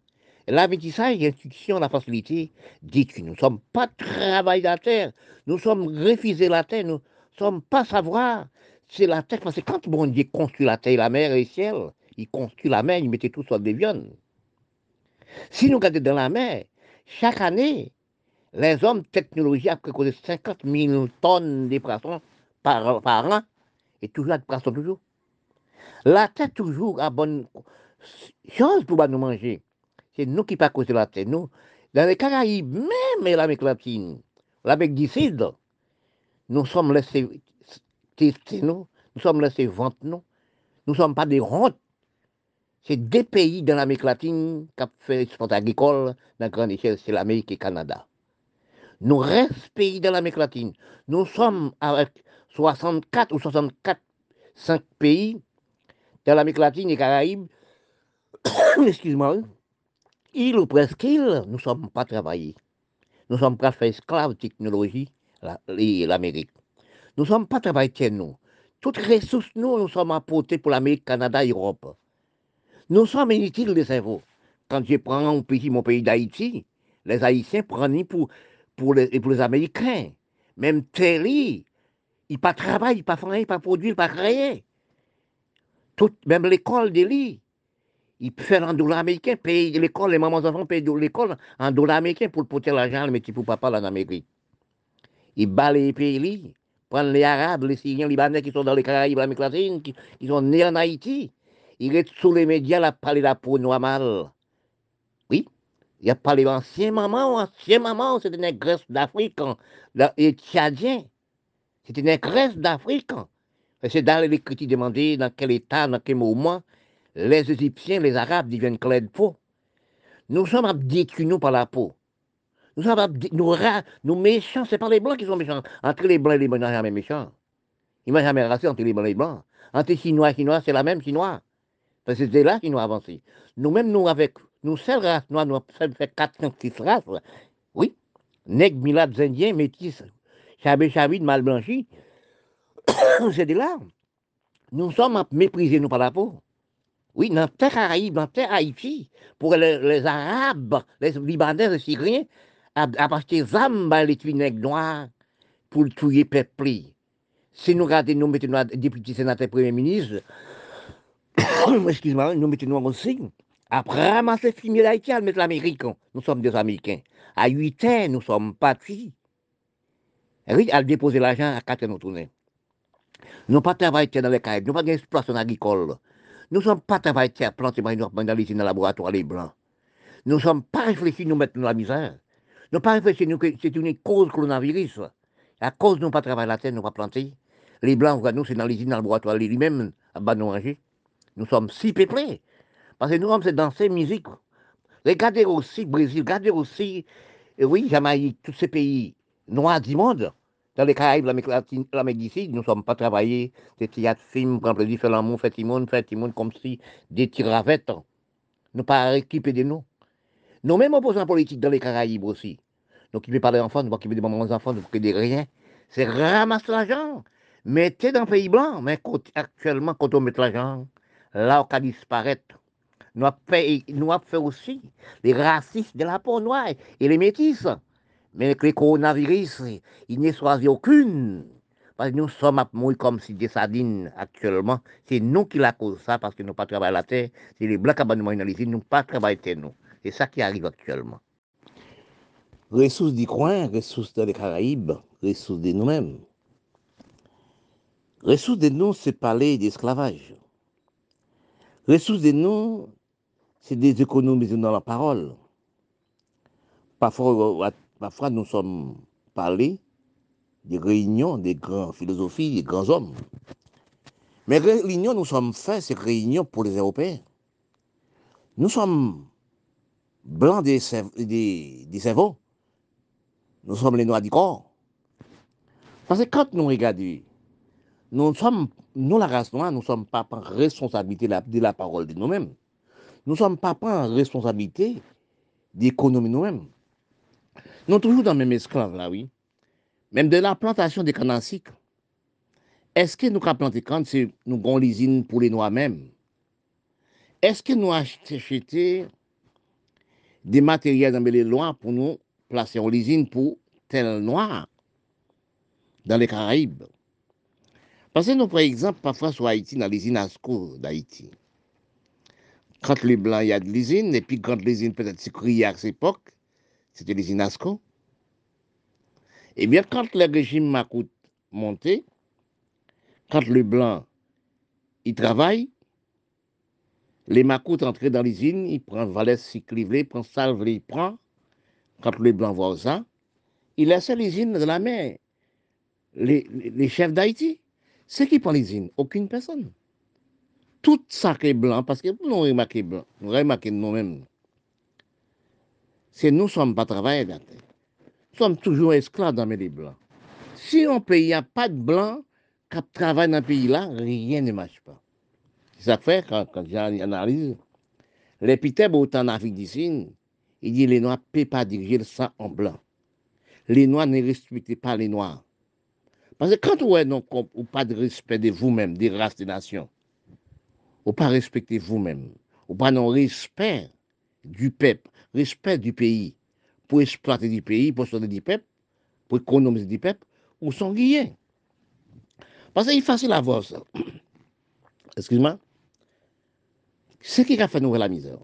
la métissage, l'institution, la facilité dit que nous ne sommes pas travail de la terre, nous sommes refusés la terre, nous ne sommes pas savoir. C'est la terre, parce que quand bon Dieu construit la terre, la mer et le ciel, il construit la mer, il mettait tout sur des viandes. Si nous regardons dans la mer, chaque année, les hommes technologiques ont préconisé 50 000 tonnes de poissons par, an et toujours à poisson toujours. La tête toujours à bonne chance pour nous manger. C'est nous qui pas causer la tête. Nous, dans les Caraïbes, même l'Amérique latine, l'Amérique du Sud, nous sommes laissés tester nous, nous sommes laissés vendre nous. Nous ne sommes pas des rondes. C'est des pays dans l'Amérique latine qui ont fait l'export agricole dans grande échelle, c'est l'Amérique et le Canada. Nous restons pays dans l'Amérique latine. Nous sommes avec 64 ou 64, 5 pays dans l'Amérique latine et Caraïbes, excuse-moi, île ou presque île, nous ne sommes pas travaillés. Nous sommes pas fait esclaves technologie, l'Amérique. Nous ne sommes pas travaillés nous. Toutes les ressources, nous, nous sommes apportées pour l'Amérique, Canada Europe. Nous sommes inutiles les cerveaux. Quand je prends mon pays, mon pays d'Haïti, les Haïtiens prennent pour, pour, les, pour les Américains. Même Terry, il pas travail, il pas faire, il pas produire, il pas créer. Même l'école de lui, il fait en dollar américain, paye l'école, les mamans enfants payent l'école en dollar américain pour porter l'argent, mais pour papa en Amérique. Il bat les pays, prend les Arabes, les Syriens, les Libanais qui sont dans les Caraïbes, l'Amérique latine, qui, sont nés en Haïti. Il est sous les médias, il a parlé la peau noire mal. Oui, il a parlé ancien maman, ancien maman, c'était une Grèce d'Afrique, et Tchadien. C'est une Grèce d'Afrique. C'est dans les critiques demandées dans quel état, dans quel moment les Égyptiens, les Arabes deviennent clairs de peau. Nous sommes détruits par la peau. Nous sommes nous, nous méchants, c'est pas les blancs qui sont méchants. Entre les blancs et les blancs, ils sont jamais méchants. Ils ne jamais racistes entre les blancs et les blancs. Entre les chinois et les chinois, c'est la même chinois. Parce que c'est là qu'ils nous avancé. Nous-mêmes, nous, avec nous, seules races noires, nous avons fait 406 races. Oui. Nègres, milades, indiens, métis, chabé, chabid, mal blanchi. c'est de là. Nous sommes méprisés, nous, par la peau. Oui, dans terre Caraïbes, dans terre Haïti, pour les, Arabes, les Libanais, les Syriens, à, acheter des armes, les nègres noirs, pour tuer le peuple. Si nous regardons, nous mettons député, sénateur, premier ministre, excuse-moi, nous mettons aussi, après ramasser le film d'Haïti, mettre l'Amérique. Nous sommes des Américains. À 8 ans, nous sommes partis. Oui, à déposer l'argent à 4 ans, nous tournons. Nous pas travaillé dans les Caraïbes, nous pas d'exploitation agricole. Nous ne sommes pas travaillés à planter dans les laboratoires les blancs. Nous ne sommes pas réfléchis nous mettre dans la misère. Nous pas réfléchis que c'est une cause coronavirus. À cause de nous pas travailler la terre, nous pas planter. Les blancs, nous, c'est dans les dans le laboratoire lui-même, à bas nous Nous sommes si peuplés. Parce que nous sommes dans ces musiques. Regardez aussi Brésil, regardez aussi, oui, Jamaïque, tous ces pays noirs du monde. Dans les Caraïbes, l'Amérique latine, l'Amérique d'ici, nous ne sommes pas travaillés, des théâtres, films, prendre plaisir, faire l'amour, faire timon, faire timon, comme si des tiravettes. Nous pas équipés de nous. Nous mêmes opposants politiques dans les Caraïbes aussi. Nous qui pas des enfants, nous qui des mamans enfants, nous ne des rien. C'est ramasser l'argent. Mettez dans le pays blanc, mais actuellement, quand on met l'argent, là, on disparaître. Nous avons fait, nous avons fait aussi les racistes de la peau noire et les métis. Mais avec le coronavirus, il a choisi aucune. Parce que nous sommes mourir comme si des sardines actuellement. C'est nous qui la cause ça, parce que nous pas travaillé la terre. C'est les blancs qui nous pas travaillé nous. C'est ça qui arrive actuellement. Ressources du coin, ressources des Caraïbes, ressources de nous-mêmes. Ressources de nous, c'est parler d'esclavage. Ressources de nous, c'est des économies dans la parole. Parfois, Parfois, nous sommes parlés des réunions des grands philosophies, des grands hommes. Mais réunions, nous sommes faits, ces réunions pour les Européens. Nous sommes blancs des, des, cerveaux. Nous sommes les noirs du corps. Parce que quand nous regardons, nous sommes, nous, la race noire, nous ne sommes pas en responsabilité de la parole de nous-mêmes. Nous ne sommes pas en responsabilité d'économie nous-mêmes. Nous sommes toujours dans le même esclave, là, oui. Même de la plantation des cannes Est-ce que nous avons planté cannes, c'est nous avons l'usine pour les noirs même? Est-ce que nous achetons des matériels dans les lois pour nous placer en l'usine pour tel noir dans les Caraïbes? Parce que nous, par exemple, parfois sur Haïti, dans l'usine ASCO d'Haïti. Quand les blancs, il y a de l'usine, et puis quand l'usine peut-être créée à cette époque, c'était les INASCO. Eh bien, quand le régime Macoute montait, quand le blanc, il travaille, les Macoutes entraient dans l'usine, il prend valise cyclivelé, il prend salve, il prend. Quand le blanc voit ça, il laisse l'usine de la mer. Les, chefs d'Haïti, c'est qui l'usine Aucune personne. Tout ça qui est blanc, parce que nous remarquons nous remarquons nous-mêmes c'est nous ne sommes pas travailleurs Nous sommes toujours esclaves dans les blancs. Si un pays n'a pas de blancs qui travaillent dans ce pays-là, rien ne marche pas. C'est ça fait quand, j'analyse. Les Peter en Afrique d'ici, il dit les Noirs ne peuvent pas diriger le sang en blanc. Les Noirs ne respectent pas les Noirs. Parce que quand vous n'avez pas de respect de vous-même, des races, des nations, ou pas respecter vous-même, ou pas non respect du peuple, respect du pays, pour exploiter du pays, pour sauver du peuple, pour économiser du peuple, ou sont liés. Parce que c'est facile à voir ça. Excuse-moi. Ce qui a fait nous la misère.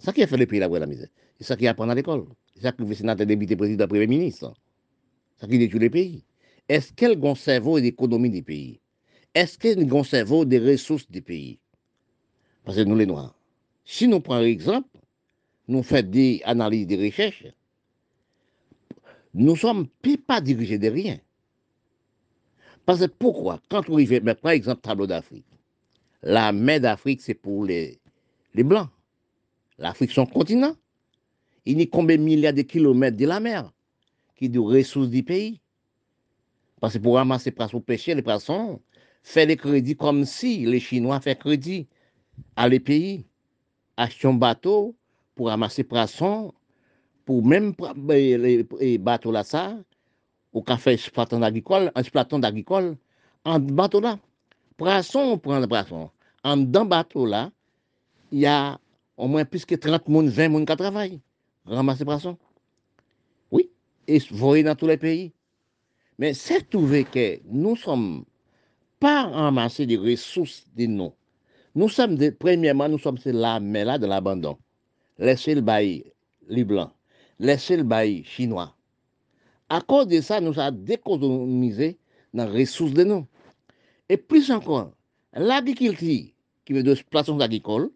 Ce qui a fait le pays la misère. C'est ça qui apprend à l'école. C'est ça qui le sénateur député président premier ministre. C'est ça qui détruit le pays. Est-ce qu'elle a un cerveau d'économie du pays? Est-ce qu'elle a un cerveau des ressources du pays? Parce que nous les Noirs. Si nous prenons l'exemple, nous faisons des analyses, des recherches, nous ne sommes pas dirigés de rien. Parce que pourquoi? Quand on arrive, par exemple, tableau d'Afrique, la mer d'Afrique, c'est pour les, les Blancs. L'Afrique, son continent. Il y a combien de milliards de kilomètres de la mer qui de ressources du pays? Parce que pour ramasser les au péché, les poissons, faire les crédits comme si les Chinois faisaient crédit à les pays. Acheter un bateau pour ramasser poissons, pour même les bateaux là, ça, au café exploitant agricole, exploitant agricole, en bateau là. Poisson, on prend le poisson. En dans bateau là, il y a au moins plus que 30 monde, 20 monde qui travaillent. Ramasser poisson. Oui, et voyez dans tous les pays. Mais c'est trouvé que nous sommes pas ramasser des ressources de nous. Nous sommes, premièrement, nous sommes là, mais là, de l'abandon. Laissez le bail, les blancs. Laissez le bail chinois. À cause de ça, nous avons décolonisé dans les ressources de nous. Et plus encore, l'agriculture, qui veut dire plateforme agricole,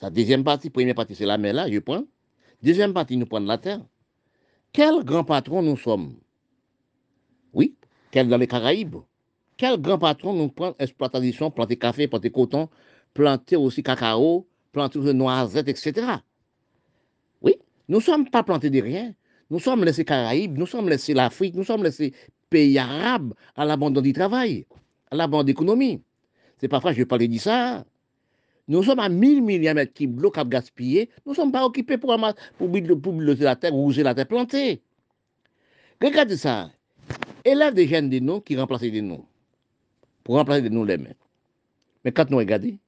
sa deuxième partie, première partie, c'est la mer là, je prends. Deuxième partie, nous prenons la terre. Quel grand patron nous sommes? Oui, quel dans les Caraïbes? Quel grand patron nous prend exploitation, planter café, planter coton, planter aussi cacao, planter noisettes, etc. Oui, nous ne sommes pas plantés de rien. Nous sommes laissés Caraïbes, nous sommes laissés l'Afrique, nous sommes laissés pays arabes à l'abandon du travail à la bande d'économie. C'est parfois, je parler de ça. Nous sommes à 1000 milliards de mètres cubes d'eau gaspillé. Nous ne sommes pas occupés pour, pour, pour la terre, rouger la terre plantée. Regardez ça. Élève des jeunes de nous qui remplacent des noms. Pour remplacer des noms les mêmes. Mais quand nous regardons,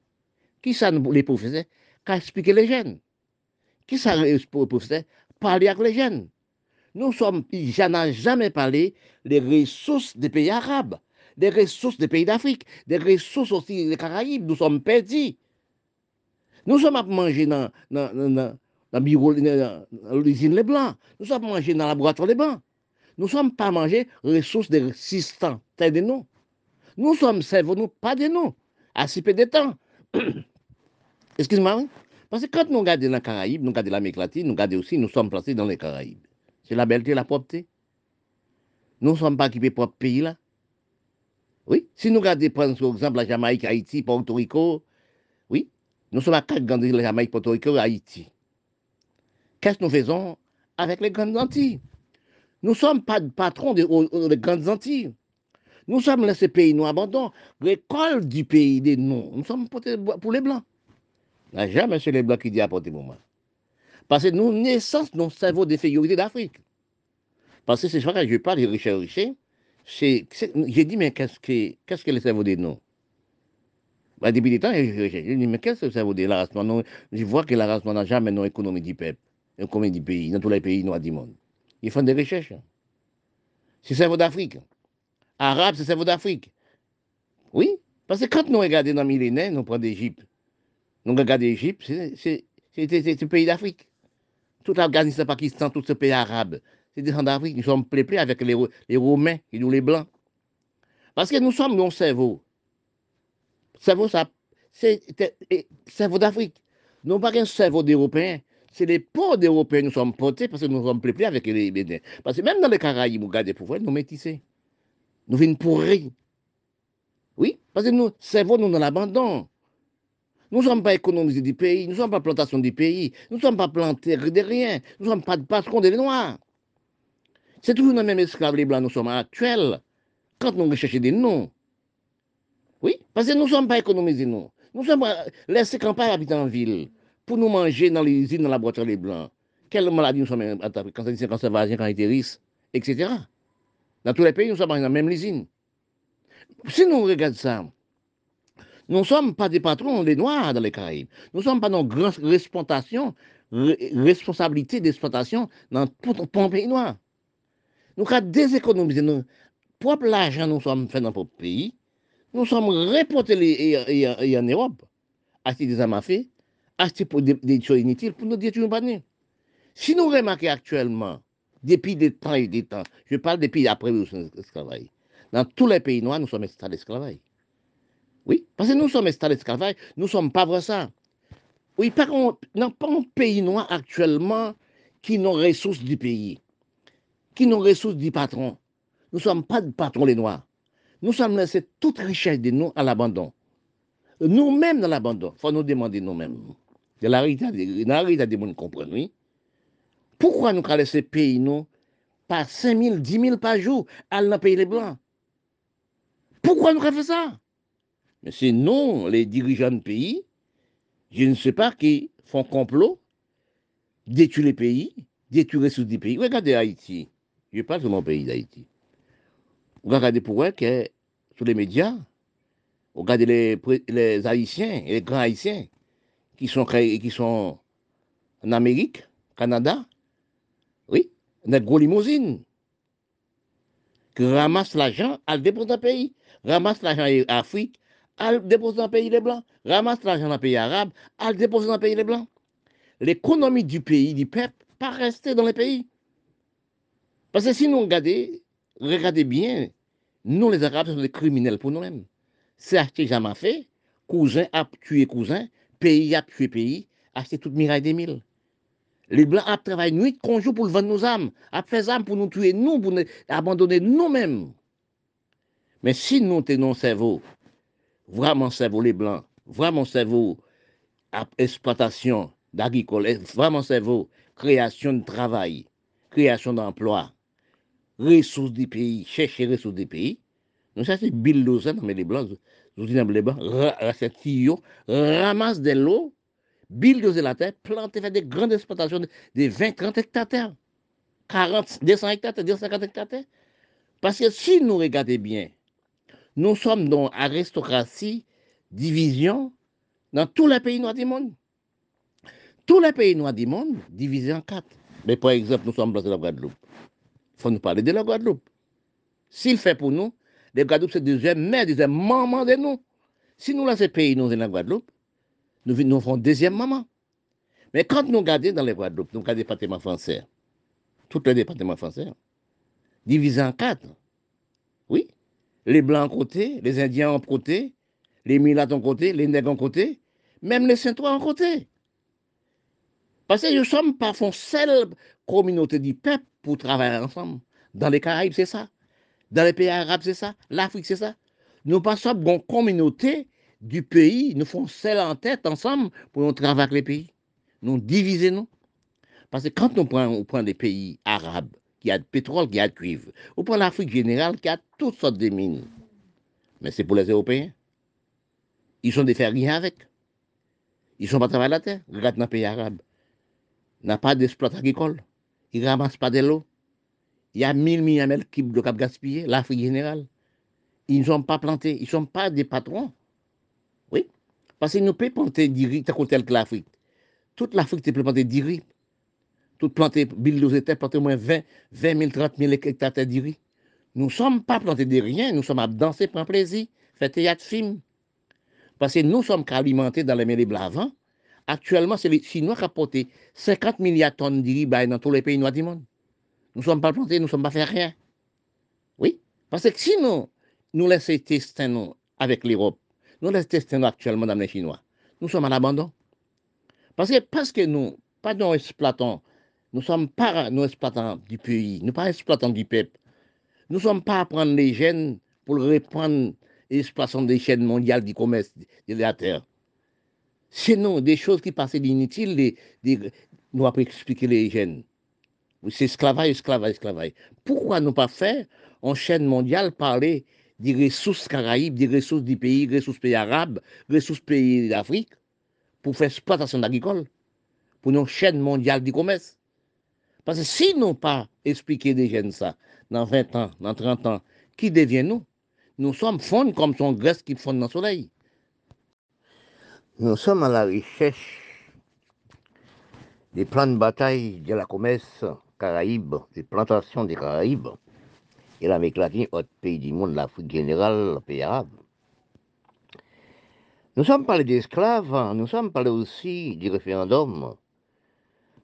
qui ça les professeurs Qu'à expliquer les jeunes Qui ça les professeurs Parler avec les jeunes. Nous sommes, j'en ai jamais parlé des ressources des pays arabes des ressources des pays d'Afrique, des ressources aussi des Caraïbes. Nous sommes perdus. Nous sommes à manger dans, dans, dans, dans l'usine Les Blancs. Nous sommes à manger dans le laboratoire Les Blancs. Nous ne sommes pas à manger ressources des résistants, tels de nous. Nous sommes cerveaux, nous, pas de nous, à si peu de temps. Excuse-moi, parce que quand nous regardons dans les Caraïbes, nous regardons l'Amérique latine, nous regardons aussi, nous sommes placés dans les Caraïbes. C'est la belleté, la propreté. Nous ne sommes pas équipés pour pays là. Oui, si nous regardons par exemple la Jamaïque, Haïti, Porto Rico, oui, nous sommes à quatre grandes îles, la Jamaïque, Porto Rico Haïti. Qu'est-ce que nous faisons avec les grandes Antilles? Nous ne sommes pas patrons des, grandes Antilles. Nous sommes laissés pays, nous abandonnons l'école du pays des noms. Nous sommes pour les Blancs. n'a jamais c'est les Blancs qui dit apporter moi. Parce que nous, naissance, nous cerveau des figurités d'Afrique. Parce que c'est vrai que je parle de richesse, richesse j'ai dit, mais qu'est-ce que, qu'est-ce que le cerveau dit non bah, Depuis des temps, j'ai dit, mais qu'est-ce que le cerveau dit la race noire? Je vois que la race n'a jamais non économie du peuple, économie du pays, dans tous les pays noirs du monde. Ils font des recherches. C'est le cerveau d'Afrique. Arabe, c'est le cerveau d'Afrique. Oui, parce que quand nous regardons dans le millénaire, nous prenons l'Égypte. Nous regardons l'Égypte, c'est le pays d'Afrique. Tout l'Afghanistan, Pakistan, tout ce pays arabe, c'est des gens d'Afrique, nous sommes peuplés avec les, les, Romains et nous les Blancs. Parce que nous sommes nos cerveaux. Cerveau, ça, c'est cerveau d'Afrique. Nous pas qu'un cerveau d'Européens. C'est les pauvres d'Européens nous sommes portés parce que nous sommes peuplés avec les Bénins. Parce que même dans les Caraïbes, vous regardez pour nous métissés. Nous venons pourrir. Oui, parce que nous, cerveau, nous dans l'abandon. Nous ne sommes pas économisés du pays, nous ne sommes pas plantation du pays, nous ne sommes pas plantés de rien, nous ne sommes pas patrons des Noirs. C'est toujours dans le même esclave les blancs, nous sommes actuels, quand nous recherchons des noms. Oui, parce que nous ne sommes pas économisés, nous. Nous sommes laissés campagne habiter en ville pour nous manger dans les usines, dans la boîte les blancs. Quelle maladie nous sommes attaqués, quand c'est cancer vagin, quand etc. Dans tous les pays, nous sommes dans la même usine. Si nous regardons ça, nous ne sommes pas des patrons des Noirs dans les Caraïbes. Nous ne sommes pas dans grande responsabilité d'exploitation dans tout le pays noir. Nous avons déséconomisé notre propre l'argent nous sommes fait dans notre pays. Nous sommes reportés en Europe, acheter des à feu, acheter pour des, choses inutiles pour nous détruire pas Si nous remarquons actuellement, depuis des temps et des temps, je parle depuis après l'esclavage, dans tous les pays noirs, nous sommes installés l'esclavage. Oui, parce que nous sommes installés l'esclavage, nous ne sommes pas vrai ça. Oui, par contre, n'a pas un pays noir actuellement qui nos ressources du pays qui nous ressources du patron. Nous ne sommes pas de patron les Noirs. Nous sommes laissés toute richesse de nous à l'abandon. Nous-mêmes dans l'abandon, il faut nous demander nous-mêmes. De la réalité, la réalité des gens comprennent, oui. Pourquoi nous laisser ces pays, nous, par 5 000, 10 000 par jour, à dans pays les Blancs? Pourquoi nous avons fait ça? Mais c'est nous, les dirigeants de pays, je ne sais pas qui font complot, détruire les pays, détruire des pays. Regardez Haïti. Je parle de mon pays d'Haïti. Regardez pourquoi que sur les médias, regardez les, Haïtiens les grands Haïtiens qui sont, qui sont en Amérique, Canada, oui, une gros limousine, qui ramasse l'argent, à le dépose dans le pays, ramasse l'argent en Afrique, à le dépose dans le pays des Blancs, ramasse l'argent dans le pays arabe, à le dépose dans le pays des Blancs. L'économie du pays, du peuple, pas rester dans le pays. Parce que si nous regardons, regardez bien, nous les Arabes sommes des criminels pour nous-mêmes. C'est acheter jamais fait, cousin a tué cousin, pays a tué pays, acheter toute miraille des mille. Les Blancs ont travaillé nuit, jour pour vendre nos âmes, a fait âmes pour nous tuer, nous, pour nous abandonner nous-mêmes. Mais si nous tenons cerveau, vraiment cerveau les Blancs, vraiment cerveau exploitation d'agricole, vraiment cerveau création de travail, création d'emploi, ressources du pays, chercher ressources du pays, nous ça c'est Bill mais les Blancs, nous disons les Blancs, ramasse de l'eau, bulldozer la terre, planter, faire des grandes exploitations de 20, 30 hectares 40, 200 hectares 250 hectares Parce que si nous regardons bien, nous sommes dans aristocratie, division, dans tous les pays noirs du monde. Tous les pays noirs du monde divisés en quatre. Mais par exemple, nous sommes dans la Guadeloupe. Il faut nous parler de la Guadeloupe. S'il fait pour nous, la Guadeloupe, c'est deuxième mère, deuxième maman de nous. Si nous laissons pays, nous, dans la Guadeloupe, nous, nous faisons deuxième maman. Mais quand nous regardons dans les Guadeloupe, nous regardons les départements français, tous les départements français, divisés en quatre. Oui. Les Blancs en côté, les Indiens en côté, les Mulâtres en côté, les Nègres en côté, même les Saint-Ouen en côté. Parce que nous sommes pas une seule communauté du peuple pour travailler ensemble. Dans les Caraïbes, c'est ça. Dans les pays arabes, c'est ça? L'Afrique, c'est ça? Nous passons une communauté du pays, nous faisons celle en tête ensemble pour nous travailler avec les pays. Nous divisons nous. Parce que quand on prend, on prend des pays arabes, qui a de pétrole, qui a de cuivre, on prend l'Afrique générale, qui a toutes sortes de mines. Mais c'est pour les Européens. Ils sont des faire avec. Ils ne sont pas travailler la terre. Regarde dans les pays arabes. Il n'y a pas d'exploitation agricole. Ils ne ramassent pas de l'eau. Il y a mille millions de cubes de cap gaspillés, l'Afrique générale. Ils ne sont pas plantés. Ils ne sont pas des patrons. Parce que nous pouvons planter du riz, tel que l'Afrique. Toute l'Afrique peut planter du riz. Toute planter, Bill planter au moins 20, 20 000, 30 000 hectares de riz. Nous ne sommes pas plantés de rien, nous sommes à danser, prendre plaisir, faire théâtre, film. Parce que nous sommes alimentés dans les mêlées blavants. Actuellement, c'est les Chinois qui apportent 50 milliards de tonnes de riz dans tous les pays noirs du monde. Nous ne sommes pas plantés, nous ne sommes pas fait rien. Oui, parce que sinon, nous laissons tester avec l'Europe, nous les testons actuellement dans les Chinois. Nous sommes à l'abandon. Parce que, parce que nous, pas nous exploitants, nous ne sommes pas nos exploitants du pays, nous ne sommes pas exploitants du peuple. Nous ne sommes pas à prendre les gènes pour reprendre l'exploitation des chaînes mondiales du commerce de la terre. Nous, des choses qui passaient d'inutiles, nous avons expliquer les gènes. C'est esclavage, esclavage, esclavage. Pourquoi ne pas faire en chaîne mondiale parler des ressources caraïbes, des ressources du pays, des ressources pays arabes, des ressources pays d'Afrique, pour faire exploitation agricole, pour une chaîne mondiale du commerce? Parce que si nous pas expliqué des jeunes ça, dans 20 ans, dans 30 ans, qui devient nous? Nous sommes fonds comme son Grèce qui fond dans le soleil. Nous sommes à la recherche des plans de bataille de la commerce caraïbe, des plantations des Caraïbes et l'Amérique latine, autre pays du monde, l'Afrique générale, le pays arabe. Nous sommes parlé d'esclaves, hein. nous sommes parlé aussi du référendum,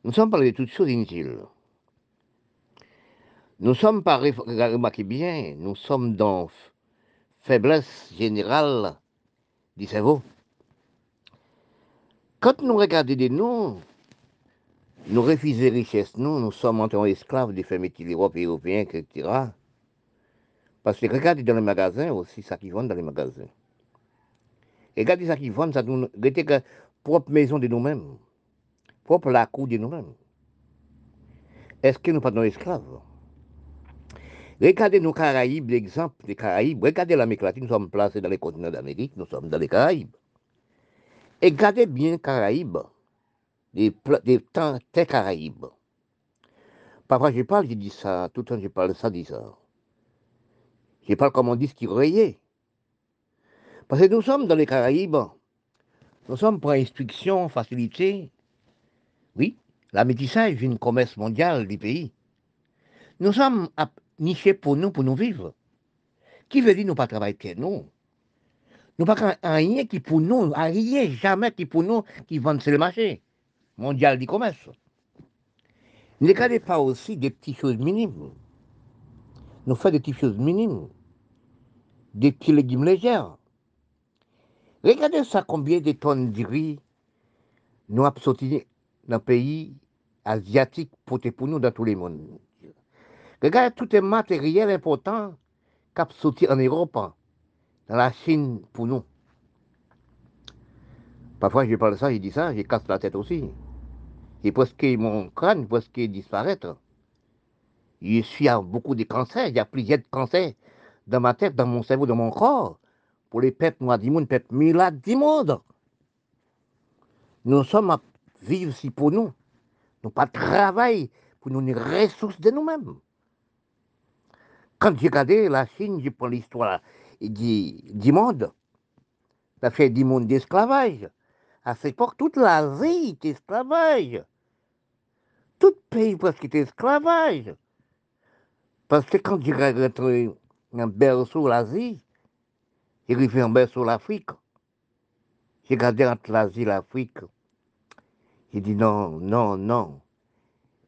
nous sommes parlé de toutes choses inutiles. Nous sommes pas, remarquez bien, nous sommes dans faiblesse générale du cerveau. Quand nous regardons des noms, nous refusons les richesses, nous, nous sommes en tant qu'esclaves des femmes européens, etc. Parce que regardez dans les magasins aussi, ça qui vendent dans les magasins. Regardez ça qui vendent, ça nous regardez que propre maison de nous-mêmes, propre la cour de nous-mêmes. est-ce que nous pas nos esclaves Regardez nos Caraïbes, l'exemple des Caraïbes. Regardez l'Amérique latine, nous sommes placés dans les continents d'Amérique, nous sommes dans les Caraïbes. Et regardez bien Caraïbes, des, temps des Caraïbes. Parfois, je parle, je dis ça, tout le temps, je parle ça, dis ça. Je parle comme on dit ce qui rayait. Parce que nous sommes dans les Caraïbes, nous sommes pour instruction, facilité. Oui, la métissage une commerce mondial du pays. Nous sommes nichés pour nous, pour nous vivre. Qui veut dire nous pas travailler nous? Nous pas rien qui pour nous, rien jamais qui pour nous qui vendent sur le marché mondial du commerce. Ne regardez pas aussi des petites choses minimes. Nous faisons des petites choses minimes, des petits légumes légers. Regardez ça, combien de tonnes de riz nous avons sorti dans le pays asiatique pour, pour nous dans tous les mondes. Regardez tout les matériel important qui a sorti en Europe, dans la Chine pour nous. Parfois, je parle de ça, je dis ça, je casse la tête aussi. Et presque mon crâne presque disparaître. Je suis à beaucoup de cancers, il y a plusieurs cancers dans ma tête, dans mon cerveau, dans mon corps, pour les peuples noirs du monde, peuples milades du monde. Nous sommes à vivre ici pour nous. Nous pas travailler pour nous les ressources de nous-mêmes. Quand j'ai regardé la Chine, je prends l'histoire du monde. Ça fait du monde d'esclavage. À cette époque, toute l'Asie était esclavage. Tout pays presque était esclavage. Parce que quand j'ai rentré un berceau l'Asie, j'ai arrivé un berceau l'Afrique. J'ai regardé entre l'Asie et l'Afrique. J'ai dit non, non, non.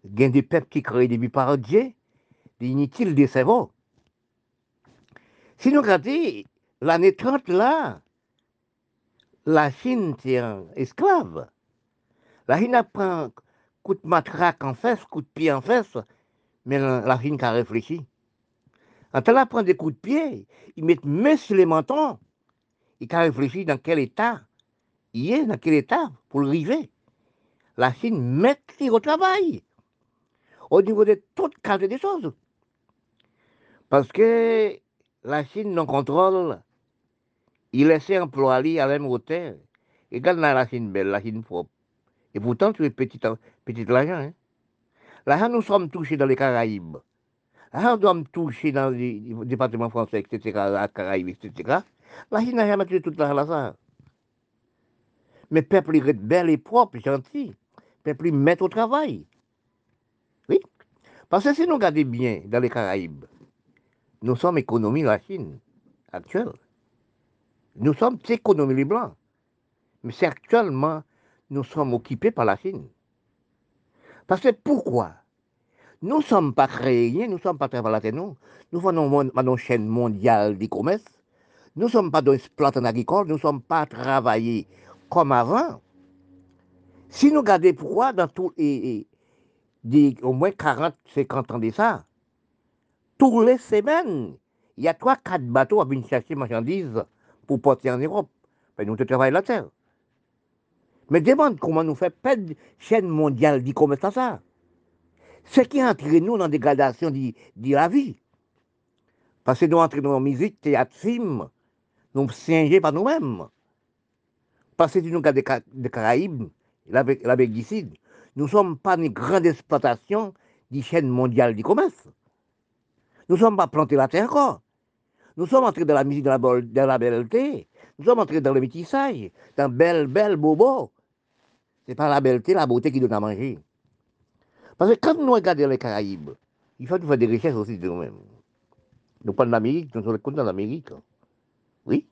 Il y a des peuples qui créent des vies par Dieu, des inutiles des cerveaux. Si nous regardons l'année 30 là, la Chine un esclave. La Chine apprend coup de matraque en fesse, coup de pied en fesse, mais la Chine qui a réfléchi. Quand elle apprend des coups de pied, ils mettent main sur les mentons. Il a réfléchi dans quel état il est, dans quel état pour le. La Chine met au travail au niveau de toutes cas des choses. Parce que la Chine non contrôle, il laisse employer à la hauteur. Regarde la Chine belle, la Chine propre. Et pourtant, tu es petit, petit l'argent. Hein? L'argent, nous sommes touchés dans les Caraïbes. L'argent, nous sommes touchés dans les départements français, etc., la Caraïbes, etc. La Chine n'a jamais tué toute l'argent là. Mais peuple, il est bel et propre, gentil. Peuple, il met au travail. Oui. Parce que si nous regardons bien dans les Caraïbes, nous sommes économie la Chine actuelle. Nous sommes économie Blancs. Mais c'est actuellement, nous sommes occupés par la Chine. Parce que pourquoi? Nous ne sommes pas créés, nous ne sommes pas travaillés, nous. Nous dans une chaîne mondiale du commerce. Nous ne sommes pas dans exploitants agricoles, nous ne sommes pas travaillés comme avant. Si nous regardons pourquoi, dans au moins 40, 50 ans de ça, toutes les semaines, il y a trois, quatre bateaux à venir chercher marchandises pour porter en Europe. Ben, nous travaillons la terre. Mais demande comment nous fait pas de chaîne mondiale du commerce ça. Ce qui entraîne nous dans la dégradation de, la vie. Parce que nous dans la musique, théâtre, film, nous singés par nous-mêmes. Parce que nous regardons des Caraïbes, la du nous ne sommes pas une grande exploitation des chaînes mondiales du commerce. Nous ne sommes pas plantés la terre encore. Nous sommes entrés dans la musique de la, de belleté. Nous sommes entrés dans le métissage, dans belle, belle, bobo. Ce n'est pas la belleté, la beauté qui donne à manger. Parce que quand nous regardons les Caraïbes, il faut nous faire des richesses aussi de nous-mêmes. Nous prenons l'Amérique, nous sommes contents de l'Amérique. Oui.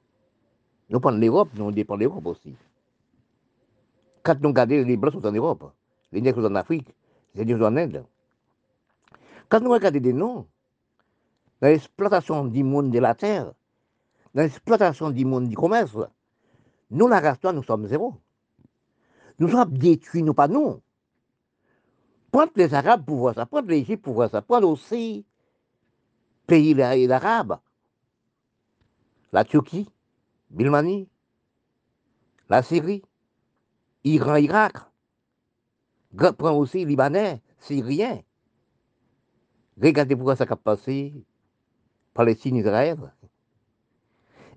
Nous prenons l'Europe, nous dépendons de l'Europe aussi. Quand nous regardons, les Blancs sont en Europe, les Nègres sont en Afrique, les Nègres sont en Inde. Quand nous regardons des noms, dans l'exploitation du monde de la terre, dans l'exploitation du monde du commerce, nous, la race nous sommes zéro. Nous sommes détruits, nous pas nous. Prendre les Arabes pour voir ça, prendre l'Égypte pour voir ça, prendre aussi pays arabes, la Turquie, Bilmanie, la Syrie, Iran, Irak, prend aussi Libanais, Syriens, Regardez pourquoi ça a passé, Palestine-Israël.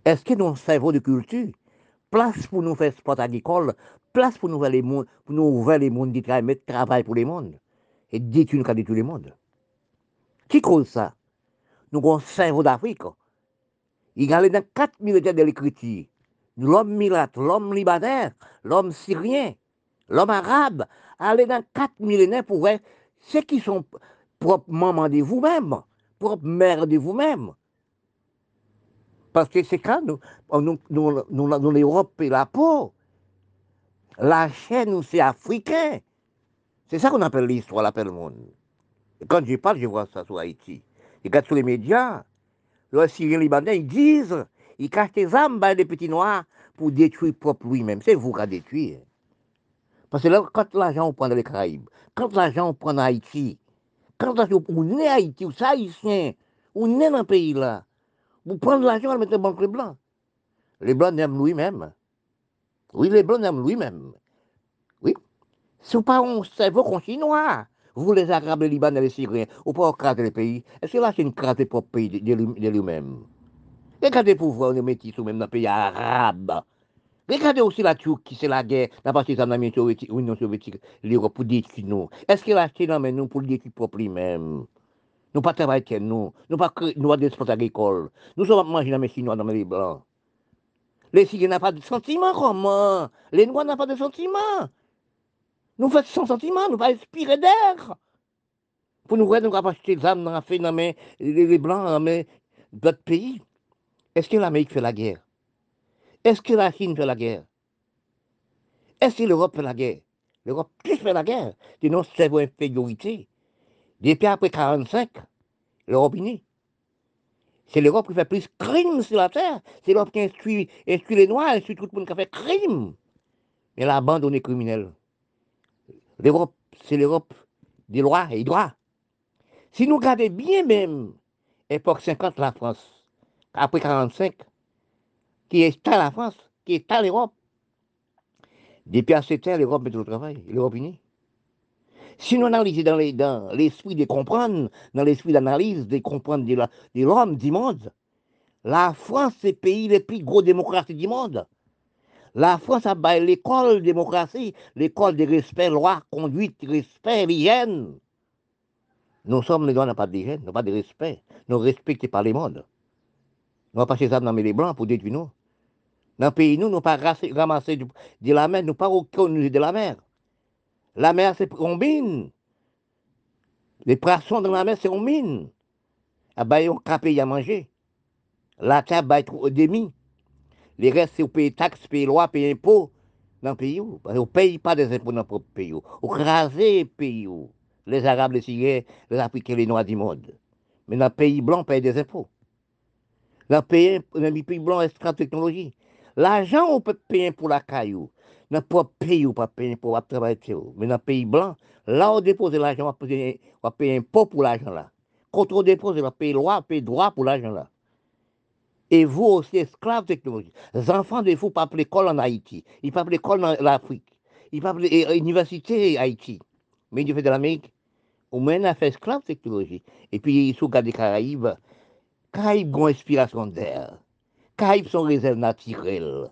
Est-ce que nos cerveau de culture, place pour nous faire sport agricole, place pour nous ouvrir les mondes, pour nous mondes du travail, mettre travail pour les mondes, et détruire nous détruire les mondes? Qui cause ça? Nous avons cerveau d'Afrique. Il y a dans quatre militaires de l'écriture. L'homme milate, l'homme libanais, l'homme syrien, l'homme arabe, aller dans quatre millénaires pour voir ceux qui sont proprement de vous-même, propre mère de vous-même. Parce que c'est quand nous, nous, nous, nous, l'Europe et la peau, la chaîne, c'est africain. C'est ça qu'on appelle l'histoire, l'appelle le monde. Et quand je parle, je vois ça sur Haïti. Et regarde sur les médias, les Syriens libanais, ils disent, ils cachent des âmes des petits noirs pour détruire propre lui-même. C'est vous qui a détruit. Parce que là, quand l'argent on prend dans les Caraïbes, quand l'argent on prend en Haïti, quand on est Haïti, ou ça haïtien, on est dans le pays là, vous prenez l'argent, vous mettez banque les blancs. Les blancs n'aiment lui-même. Oui, les blancs n'aiment lui-même. Oui. Ce n'est pas un cerveau qu'on chinois. Vous, les Arabes, les Libanais, les Syriens, vous pouvez craser les pays. Est-ce que là, c'est une crase pour le pays de lui-même Regardez pour voir, on est même dans le pays arabe. Regardez aussi la Turquie, c'est la guerre, la partie de l'Union soviétique, l'Europe pour détruire nous. Est-ce qu'elle a acheté dans nous pour détruire propre lui-même Nous pas travailler nous, nous pas des sports agricoles. Nous sommes manger dans les Chinois, dans les Blancs. Les Syriens n'ont pas de sentiments, comment? Les Noirs n'ont pas de sentiments. Nous faisons sans sentiments, nous pas inspirer d'air. Pour nous nous pas acheter des la dans les, les Blancs, dans d'autres pays. Est-ce que l'Amérique fait la guerre? Est-ce que la Chine fait la guerre? Est-ce que l'Europe fait la guerre? L'Europe plus fait la guerre. C'est notre cerveau infériorité. Depuis après 1945, l'Europe née. C'est l'Europe qui fait plus de crimes sur la terre. C'est l'Europe qui instruit les Noirs, instruit tout le monde qui fait crime. Mais elle a abandonné criminel. L'Europe, c'est l'Europe des lois et des droits. Si nous regardons bien même, époque 50, la France, après 45, qui est à la France, qui est à l'Europe. Depuis assez temps, l'Europe met au travail, l'Europe unie. Si nous analysons dans l'esprit de comprendre, dans l'esprit d'analyse, de comprendre de l'homme, du monde, la France, c'est le pays le plus gros démocratie du monde. La France a baillé l'école démocratie, l'école de respect, loi, conduite, respect, l'hygiène. Nous sommes les gens n'a pas d'hygiène, n'a pas de respect. Nous respectons pas les mondes. Nous pas ça dans les blancs pour détruire nous. Dans le pays, nous, nous pas ramasser de la mer, nous pas reconnu de la mer. La mer, c'est une mine. Les poissons dans la mer, c'est une mine. Ah ben, on a payé à manger. La terre, ben, trop demi. Les restes, c'est payer taxes, payer lois, payer impôts dans le pays. On ne paye pas des impôts dans le propre pays. On crase le pays. Les Arabes, les Syriens, les Africains, les Noirs du monde. Mais dans le pays blanc, on paye des impôts. Dans le pays, dans le pays blanc, extra technologie. L'argent, on peut payer pour la caillou. Dans le pays, on peut payer pour le travail. Mais dans le pays blanc, là, on dépose l'argent, on va payer un pot pour l'argent là. Quand on dépose, on va payer loi, on payer droit pour l'argent là. Et vous aussi, esclaves technologiques. Les enfants de vous, pas l'école en Haïti. Ils pas l'école en Afrique. Ils pas l'université Haïti. Mais du fait de l'Amérique, on a fait esclaves technologie. Et puis, ils sont des Caraïbes. Caraïbes ont inspiration d'air. Caraïbes sont réserves naturelles.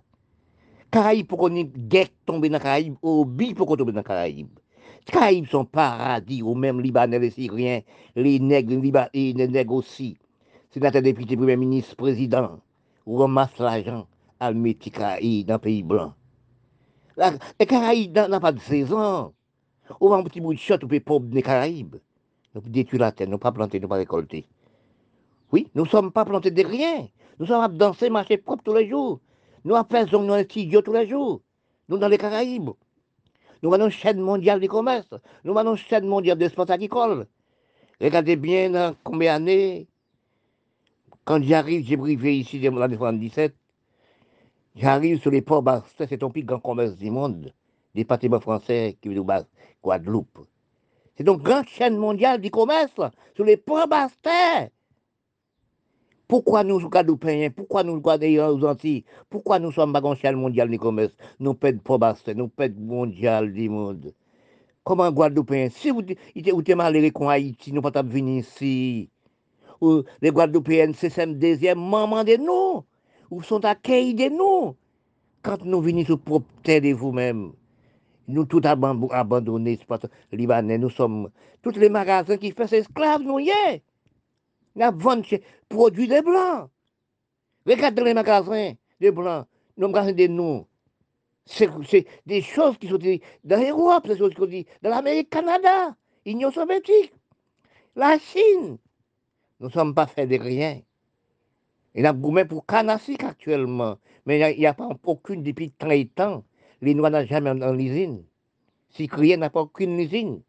Caraïbes, pour qu'on ait guette tomber dans Caraïbes, ou bi pour qu'on tombe dans Caraïbes. Caraïbes sont paradis, ou même Libanais, les Syriens, les nègres, les, les nègres aussi. Sénateur, député, premier ministre, président, ou ramasse l'argent à mettre dans le pays blanc. Les Caraïbes n'ont pas de saison. Ou un petit bout de shot, ou peut des Caraïbes. Nous détruire la terre, nous pas planter, nous pas récolter. Oui, nous ne sommes pas plantés de rien. Nous sommes danser, marcher propre tous les jours. Nous faisons nos studios tous les jours. Nous dans les Caraïbes. Nous allons chaîne mondiale du commerce. Nous allons chaîne mondiale des sports agricoles. Regardez bien dans combien d'années, quand j'arrive, j'ai brivé ici en l'année 77, j'arrive sur les ports Bastin, c'est ton plus grand commerce du monde, des bâtiments français qui basent, Guadeloupe. C'est donc grande chaîne mondiale du commerce sur les ports Bastin. Pourquoi nous sommes payen Pourquoi nous gardons aux Antilles Pourquoi nous sommes baganchal mondial du commerce Nous pète probaste, nous pète mondial du monde. Comment Guadeloupéens Si vous êtes malheureux qu'on Haïti, nous pas venir ici. Les Guadeloupéens, c'est le deuxième maman de nous. Ou sont accueillis de nous. Quand nous venons sur propre terre de vous-même, nous tout abandonnés, Libanais, nous sommes tous les magasins qui font esclaves, nous y est. Nous vendons produits de blancs. Regardez les magasins de blancs, nos magasins de nous. C'est des choses qui sont dans l'Europe, des choses qui sont dans l'Amérique, Canada, l'Union soviétique, la Chine. Nous ne sommes pas faits de rien. Il a gourmet pour Canasic actuellement, mais il n'y a, pas aucune depuis 30 ans. Les Noirs n'ont jamais en l'usine. Si rien n'a pas aucune usine.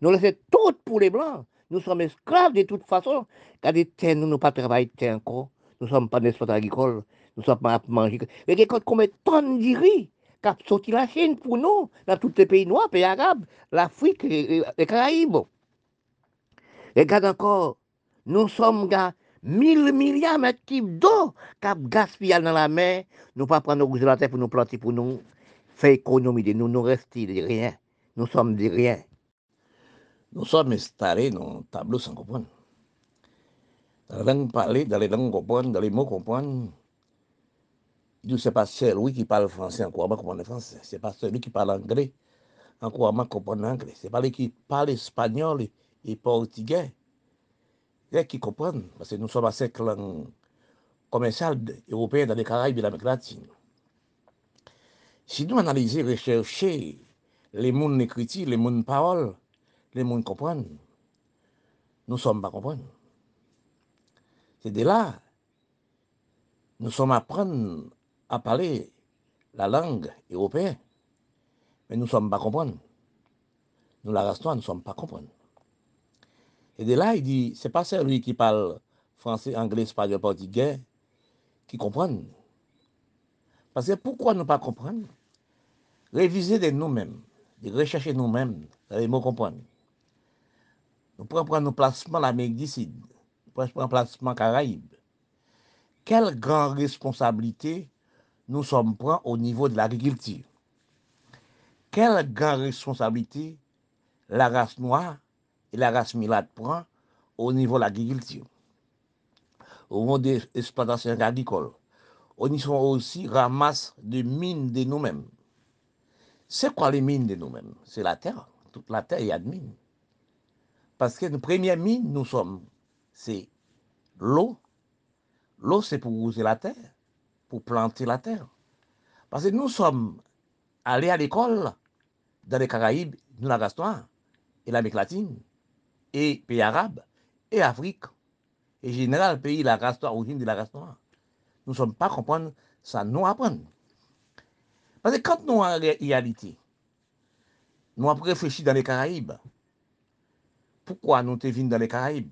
Nous laissons tout pour les Blancs. nous sommes esclaves de toute façon. Car des terres, nous n'avons pas travaillé terre encore. Nous ne sommes pas d'exploitation agricoles. Nous ne sommes pas à manger. Mais quand on met tant de riz, qui sorti la Chine pour nous, dans tous les pays noirs, pays arabes, l'Afrique, les, les Caraïbes. Regarde encore, nous sommes gars, 1000 milliards de mètres cubes d'eau qui gaspillent dans la mer. Nous ne pas prendre nos de la terre pour nous planter, pour nous faire économie de nous, nous restons de rien. Nous sommes de rien. Nous sommes installés dans le tableau sans comprendre. Dans la langue parlée, dans les langues comprendre, dans les mots comprendre, ce n'est pas celui qui parle français, encore pas comprendre français. Ce n'est pas celui qui parle anglais, encore pas comprendre anglais. Ce n'est pas celui qui parle espagnol et portugais qui comprennent, parce que nous sommes à cinq langues commerciales européennes dans les Caraïbes et l'Amérique latine. Si nous analysons, recherchons les mondes écrits, les mondes paroles, les mondes comprennent, nous ne sommes pas comprendre. C'est de là, nous sommes apprendre à parler la langue européenne, mais nous ne sommes pas comprendre. Nous la restons, nous ne sommes pas comprendre. Et de là, il dit, c'est pas celui qui parle français, anglais, espagnol, portugais qui comprennent. Parce que pourquoi ne pas comprendre? Réviser de nous-mêmes, de rechercher nous-mêmes, les mots comprendre. Nous pouvons prendre nos placements l'Amérique du Sud, nous prendre placement Caraïbes. Quelle grande responsabilité nous sommes pris au niveau de l'agriculture? Quelle grande responsabilité la race noire et la race milade prend au niveau de l'agriculture, au niveau des exploitations agricoles. On y sont aussi ramasse de mines de nous-mêmes. C'est quoi les mines de nous-mêmes? C'est la terre. Toute la terre, il y a de mines. Parce que nos premières mines, nous sommes, c'est l'eau. L'eau, c'est pour user la terre, pour planter la terre. Parce que nous sommes allés à l'école dans les Caraïbes, nous la et l'Amérique latine et pays arabes, et Afrique, et général, pays la race noire, origine de la race noire. Nous ne sommes pas comprendre ça, nous apprendre. Parce que quand nous, en réalité, nous avons réfléchi dans les Caraïbes, pourquoi nous sommes venus dans les Caraïbes?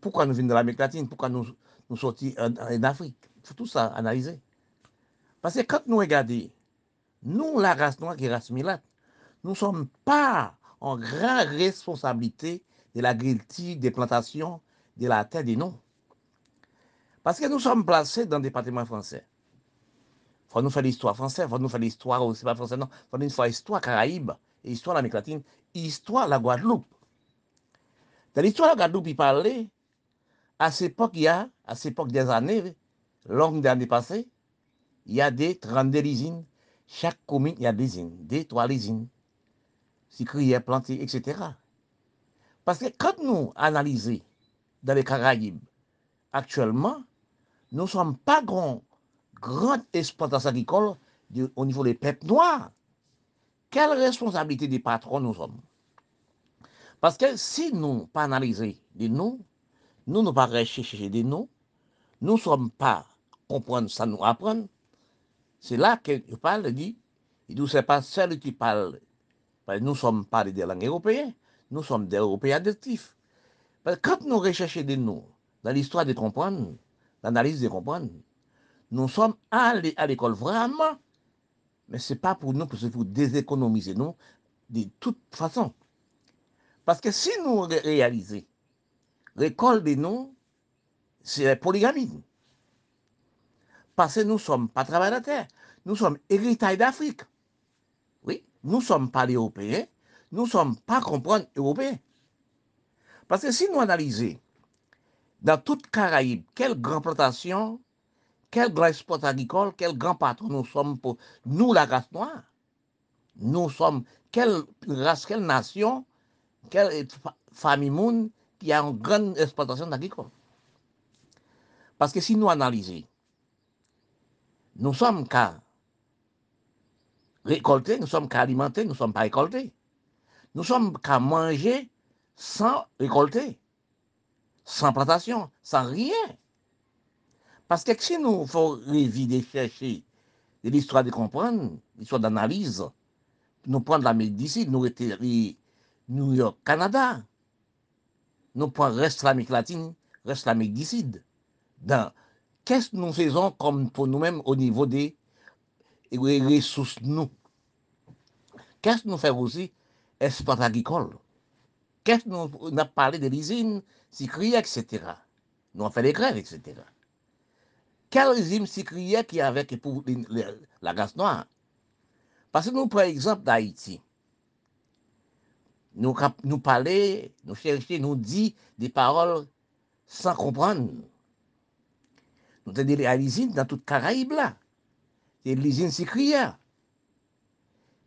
Pourquoi nous venons dans l'Amérique latine? Pourquoi nous, nous sortis en, Afrique? Il faut tout ça analyser. Parce que quand nous regardons, nous, la race noire qui est race milate, nous ne sommes pas en grande responsabilité de l'agriculture, des plantations, de la terre des noms. Parce que nous sommes placés dans le département français. Il faut nous faire l'histoire française, il faut nous faire l'histoire aussi, pas français, non. Il faut nous faire l'histoire Caraïbe, l'histoire de l'Amérique latine, l'histoire de la Guadeloupe. Dans l'histoire de il parlait, à cette époque, il y a, à cette époque des années, longues années passées, il y a des 32 usines. Chaque commune, il y a des usines, des trois usines si crier, planter, etc. Parce que quand nous analysons dans les Caraïbes, actuellement, nous ne sommes pas grands, grandes exploitations agricoles au niveau des peuples noirs. Quelle responsabilité des patrons nous sommes? Parce que si nous pas analyser des noms, nous ne pas rechercher des noms, nous ne sommes pas comprendre ça, nous apprendre. C'est là que je parle, dit, il ne sait pas celui qui parle nous ne sommes pas des langues européennes, nous sommes des Européens adaptifs. quand nous recherchons des noms dans l'histoire de comprendre, l'analyse de comprendre, nous sommes allés à l'école vraiment, mais ce n'est pas pour nous, pour déséconomiser nous de toute façon. Parce que si nous réalisons, l'école des noms, c'est la polygamie. Parce que nous ne sommes pas travailleurs de la terre, nous sommes héritage d'Afrique. Oui, nous ne sommes pas Européens, nous ne sommes pas comprendre européens. Parce que si nous analysons dans toute Caraïbe, quelle grande plantation, quel grand export agricole, quel grand patron nous sommes pour nous, la race noire, nous sommes quelle race, quelle nation, quelle famille qui a une grande exploitation agricole. Parce que si nous analysons, nous sommes qu'à récolter, nous sommes qu'à alimenter, nous ne sommes pas récoltés. Nous sommes qu'à manger sans récolter, sans plantation, sans rien. Parce que si nous faut réviser, chercher l'histoire de comprendre, l'histoire d'analyse, nous prendre l'Amérique d'ici, nous étions New York, Canada, nous prenons reste l'Amérique latine, reste l'Amérique d'ici. Qu'est-ce que nous faisons comme pour nous-mêmes au niveau des ressources nous? Qu'est-ce que nous faisons aussi Espace agricole? Qu'est-ce que nous avons parlé de l'usine, Sikria, etc. Nous avons fait des grèves, etc. Quelle usine Sikria qui avec pour la gaz noire? Parce que nous, par exemple, d'Haïti, Nou, nou pale, nou chereche, nou di de parol san kompran. Nou te dele a l'izine nan tout Karaib la. E l'izine si kriya.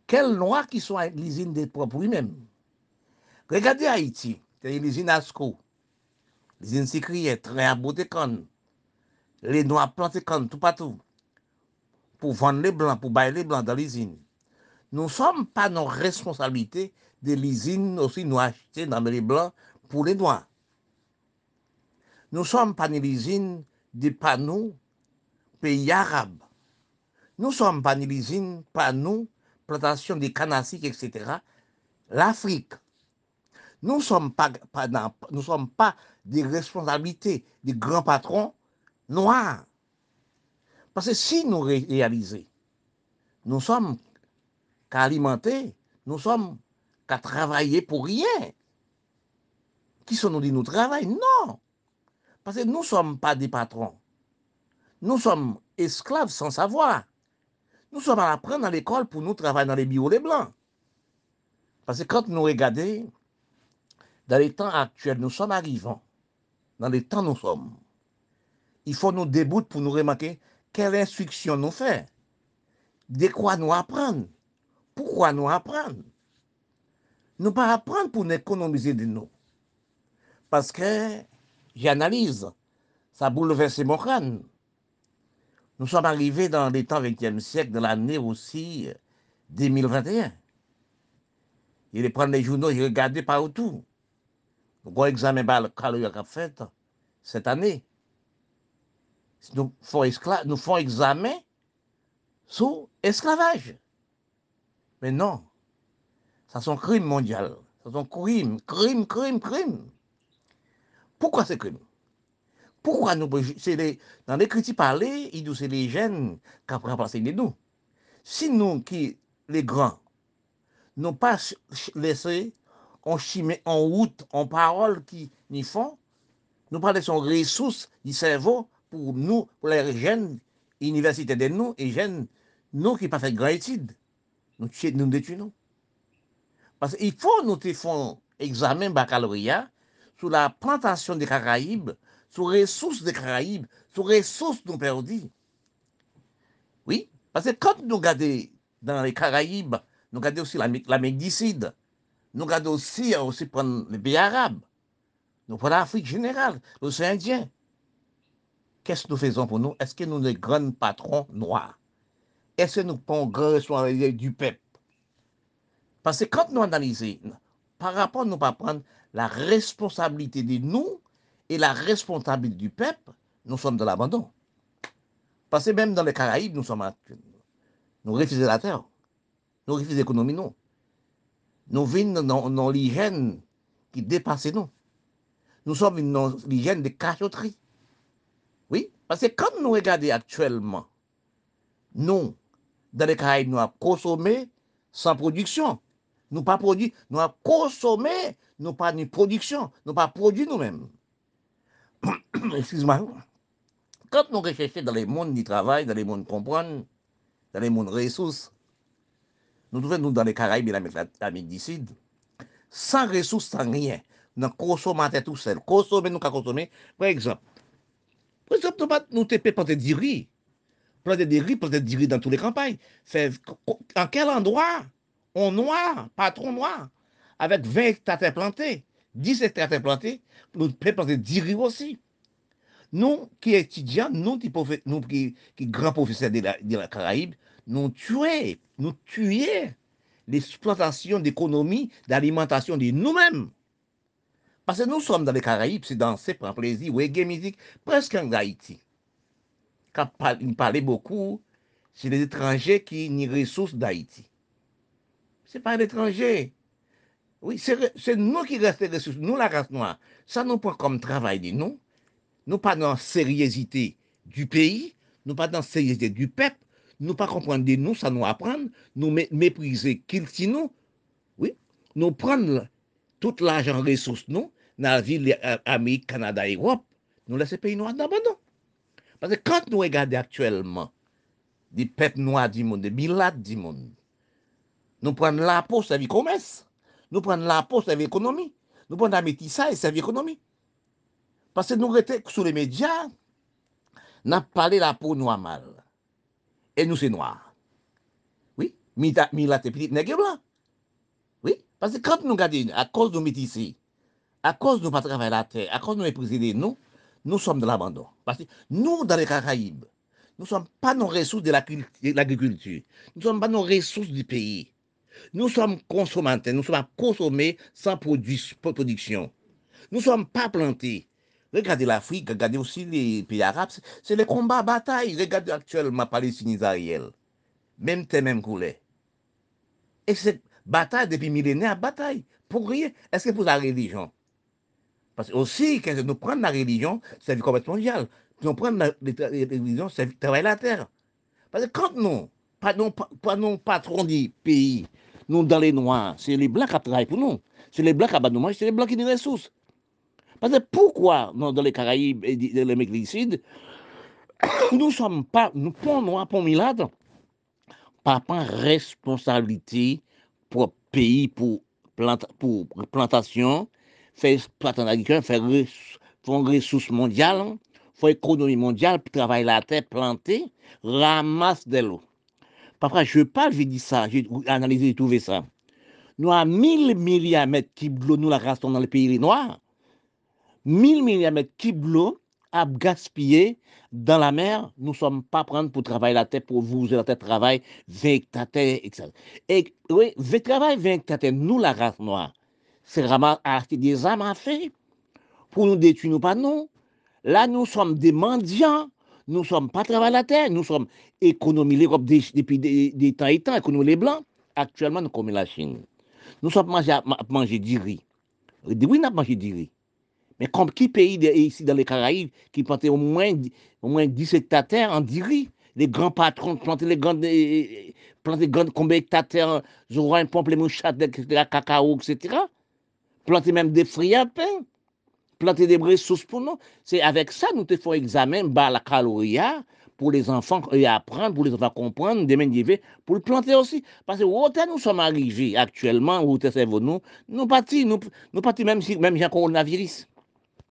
Kel noa ki sou a l'izine de propou y men. Regade Haiti, te l'izine Asko. L'izine si kriya, tre a bote kon. Le noa plante kon tout patou. Pou vande le blan, pou baye le blan dan l'izine. Nou som pa nou responsabilite pou de l'usine aussi nous acheter dans les blancs pour les noirs. Nous sommes pas l'usine des panneaux pays arabes. Nous sommes pas l'usine panneaux, plantation des canassiques, etc. L'Afrique. Nous sommes pas, nous sommes pas des responsabilités des grands patrons noirs. Parce que si nous réalisons, nous sommes qu'à alimenter, nous sommes qu'à travailler pour rien. Qui sont nous dit nous travaillons? Non. Parce que nous ne sommes pas des patrons. Nous sommes esclaves sans savoir. Nous sommes à apprendre à l'école pour nous travailler dans les bureaux les blancs. Parce que quand nous regardons, dans les temps actuels, nous sommes arrivants. Dans les temps nous sommes. Il faut nous débouter pour nous remarquer quelle instruction nous fait. De quoi nous apprendre? Pourquoi nous apprendre? Nous pas apprendre pour nous économiser de nous. Parce que j'analyse, ça bouleverse mon crâne. Nous sommes arrivés dans les temps 20e siècle, de l'année aussi 2021. Il est prendre les journaux, il regarder partout. Nous avons examen a fait cette année. Nous faisons examen sous esclavage. Mais non, Ça, c'est un crime mondial. C'est un crime, crime, crime, crime. Pourquoi c'est crime Pourquoi nous... Les, dans les critiques parlées, ils disent c'est les jeunes qui ont remplacé les nous. Si nous, qui, les grands, n'ont pas laissé en chimé, en route, en parole qui n'y font, nous parlons de son ressource du cerveau pour nous, pour les jeunes universités de nous et jeunes, nous qui pas fait grand étude. Nous, nous détruisons. Parce qu'il faut nous faire examen baccalauréat sur la plantation des Caraïbes, sur les ressources des Caraïbes, sur les ressources nous perdus. Oui, parce que quand nous regardons dans les Caraïbes, nous regardons aussi la Médicide, nous regardons aussi, aussi prendre les pays arabes, nous prenons l'Afrique générale, l'océan Indien. Qu'est-ce que nous faisons pour nous? Est-ce que nous sommes des grands patrons noirs? Est-ce que nous prenons grand responsabilité du peuple? Parce que quand nous analysons, par rapport à nous pas prendre la responsabilité de nous et la responsabilité du peuple, nous sommes dans l'abandon. Parce que même dans les Caraïbes, nous sommes nous refusons la terre, nous refusons l'économie, nous. Nous vivons dans, l'hygiène qui dépasse nous. Nous sommes dans l'hygiène de cachotterie. Oui, parce que quand nous regardons actuellement, nous, dans les Caraïbes, nous avons consommé sans production. Nous pas produit, nous avons consommé, nous pas ni production, nous pas produit nous-mêmes. Excuse-moi. Quand nous recherchons dans les mondes du travail, dans les mondes comprendre, dans les mondes ressources, nous trouvons nous dans les Caraïbes et l'Amérique du Sud, sans ressources, sans rien. Nous consommons tout seul. Consommer, nous consommer. Par exemple, par exemple, nous te planter du riz. Planter du riz, planter du riz dans toutes les campagnes. En quel endroit on noir, patron noir, avec 20 hectares plantés, 10 hectares plantés, nous pouvons planter 10 riz aussi. Nous qui étudiants, nous qui, grands professeurs de la, Caraïbe, nous tuons, nous tuons l'exploitation d'économie, d'alimentation de nous-mêmes. Parce que nous sommes dans les Caraïbes, c'est danser, prendre plaisir, reggae musique, presque en Haïti. Quand il parlait beaucoup, c'est les étrangers qui les ressources d'Haïti. C'est pas l'étranger. Oui, c'est nous qui restons les ressources, nous la race noire. Ça nous prend comme travail de nous. Nous pas dans la sérieuxité du pays, nous pas dans la sérieuxité du peuple, nous pas comprendre de nous, ça nous apprendre, nous mé- mépriser qui nous, oui, nous prendre tout l'argent ressources nous, dans la ville euh, Amérique, Canada, Europe, nous laisser pays noirs d'abandon. Parce que quand nous regardons actuellement des peuples noirs du monde, des bilades du monde, nous prenons la peau, ça vie commerce. Nous prenons la peau, ça vie économie. Nous prenons la métissage, ça vie économie. Parce que nous étions sur les médias, nous avons parlé la peau noire mal. Et nous, c'est noir. Oui, Mila, Mila, t'es petit nègre blanc. Oui, parce que quand nous regardons, à cause de nous métissés, à cause de nous pas travailler la terre, à cause de nous de nous, nous sommes de l'abandon. Parce que nous, dans les Caraïbes, nous ne sommes pas nos ressources la de l'agriculture. Nous ne sommes pas nos ressources du pays. Nous sommes consommateurs. Nous sommes à consommer sans production. Nous ne sommes pas plantés. Regardez l'Afrique, regardez aussi les pays arabes. c'est- les combats, batailles. Regardez actuellement Palestine, Israël. Même thème, même couleur. Et cette bataille depuis millénaires, bataille. Pour rien. Est-ce que pour la religion? Parce que aussi, quand nous prenons la religion, c'est vie complètement mondiale. Nous prenons la, religion, c'est travailler la terre. Parce que quand nous, pas nos, pas nos patrons des pays, nous dans les noirs, c'est les blancs qui travaillent pour nous. C'est les blancs qui abattent c'est les blancs qui nous ressources. Parce que pourquoi, non, dans les Caraïbes et dans l'Amérique du nous ne sommes pas, nous, pont noirs, pont milades, pas prendre responsabilité pour pays, pour, planta, pour plantation, faire exploitation agricole, faire res- faire une ressource mondiale, faire économie mondiale, puis travailler la terre, planter, ramasse de l'eau. Parfois, je parle, je dis ça, j'ai analysé et trouvé ça. Nous avons 1000 milliards de mètres cubes d'eau, nous la restons dans les pays noirs. 1000 milliards de mètres cubes d'eau à gaspiller dans la mer. Nous ne sommes pas prendre pour travailler la terre, pour vous la terre travail 20 hectares, etc. Et oui, 20 travail 20 hectares, nous la race noire. C'est vraiment acheter des armes à faire pour nous détruire, nous pas non. Là, nous sommes des mendiants. Nous ne sommes pas travailler la terre. Nous sommes économie l'Europe depuis des, des temps et temps, économie les blancs. Actuellement, nous comme la Chine. Nous sommes mangés à, manger du riz. Oui, nous avons mangé du riz. Mais comme qui pays de- ici dans les Caraïbes qui plantait au moins, au moins 10 hectares de en du riz? Les grands patrons plantaient les grandes, euh, plantaient les grandes, combien d'hectares de terre, Zoran, Pamplemouchat, etc., cacao, etc. Planter même des fruits à pain. planter des ressources pour nous. C'est avec ça nous te font examen bas la calorie pour les enfants euh, et apprendre, pour les enfants comprendre, déménager, pour le planter aussi. Parce que autant nous sommes arrivés actuellement, où nous, nous partis, nous, nous partis même si même j'ai coronavirus.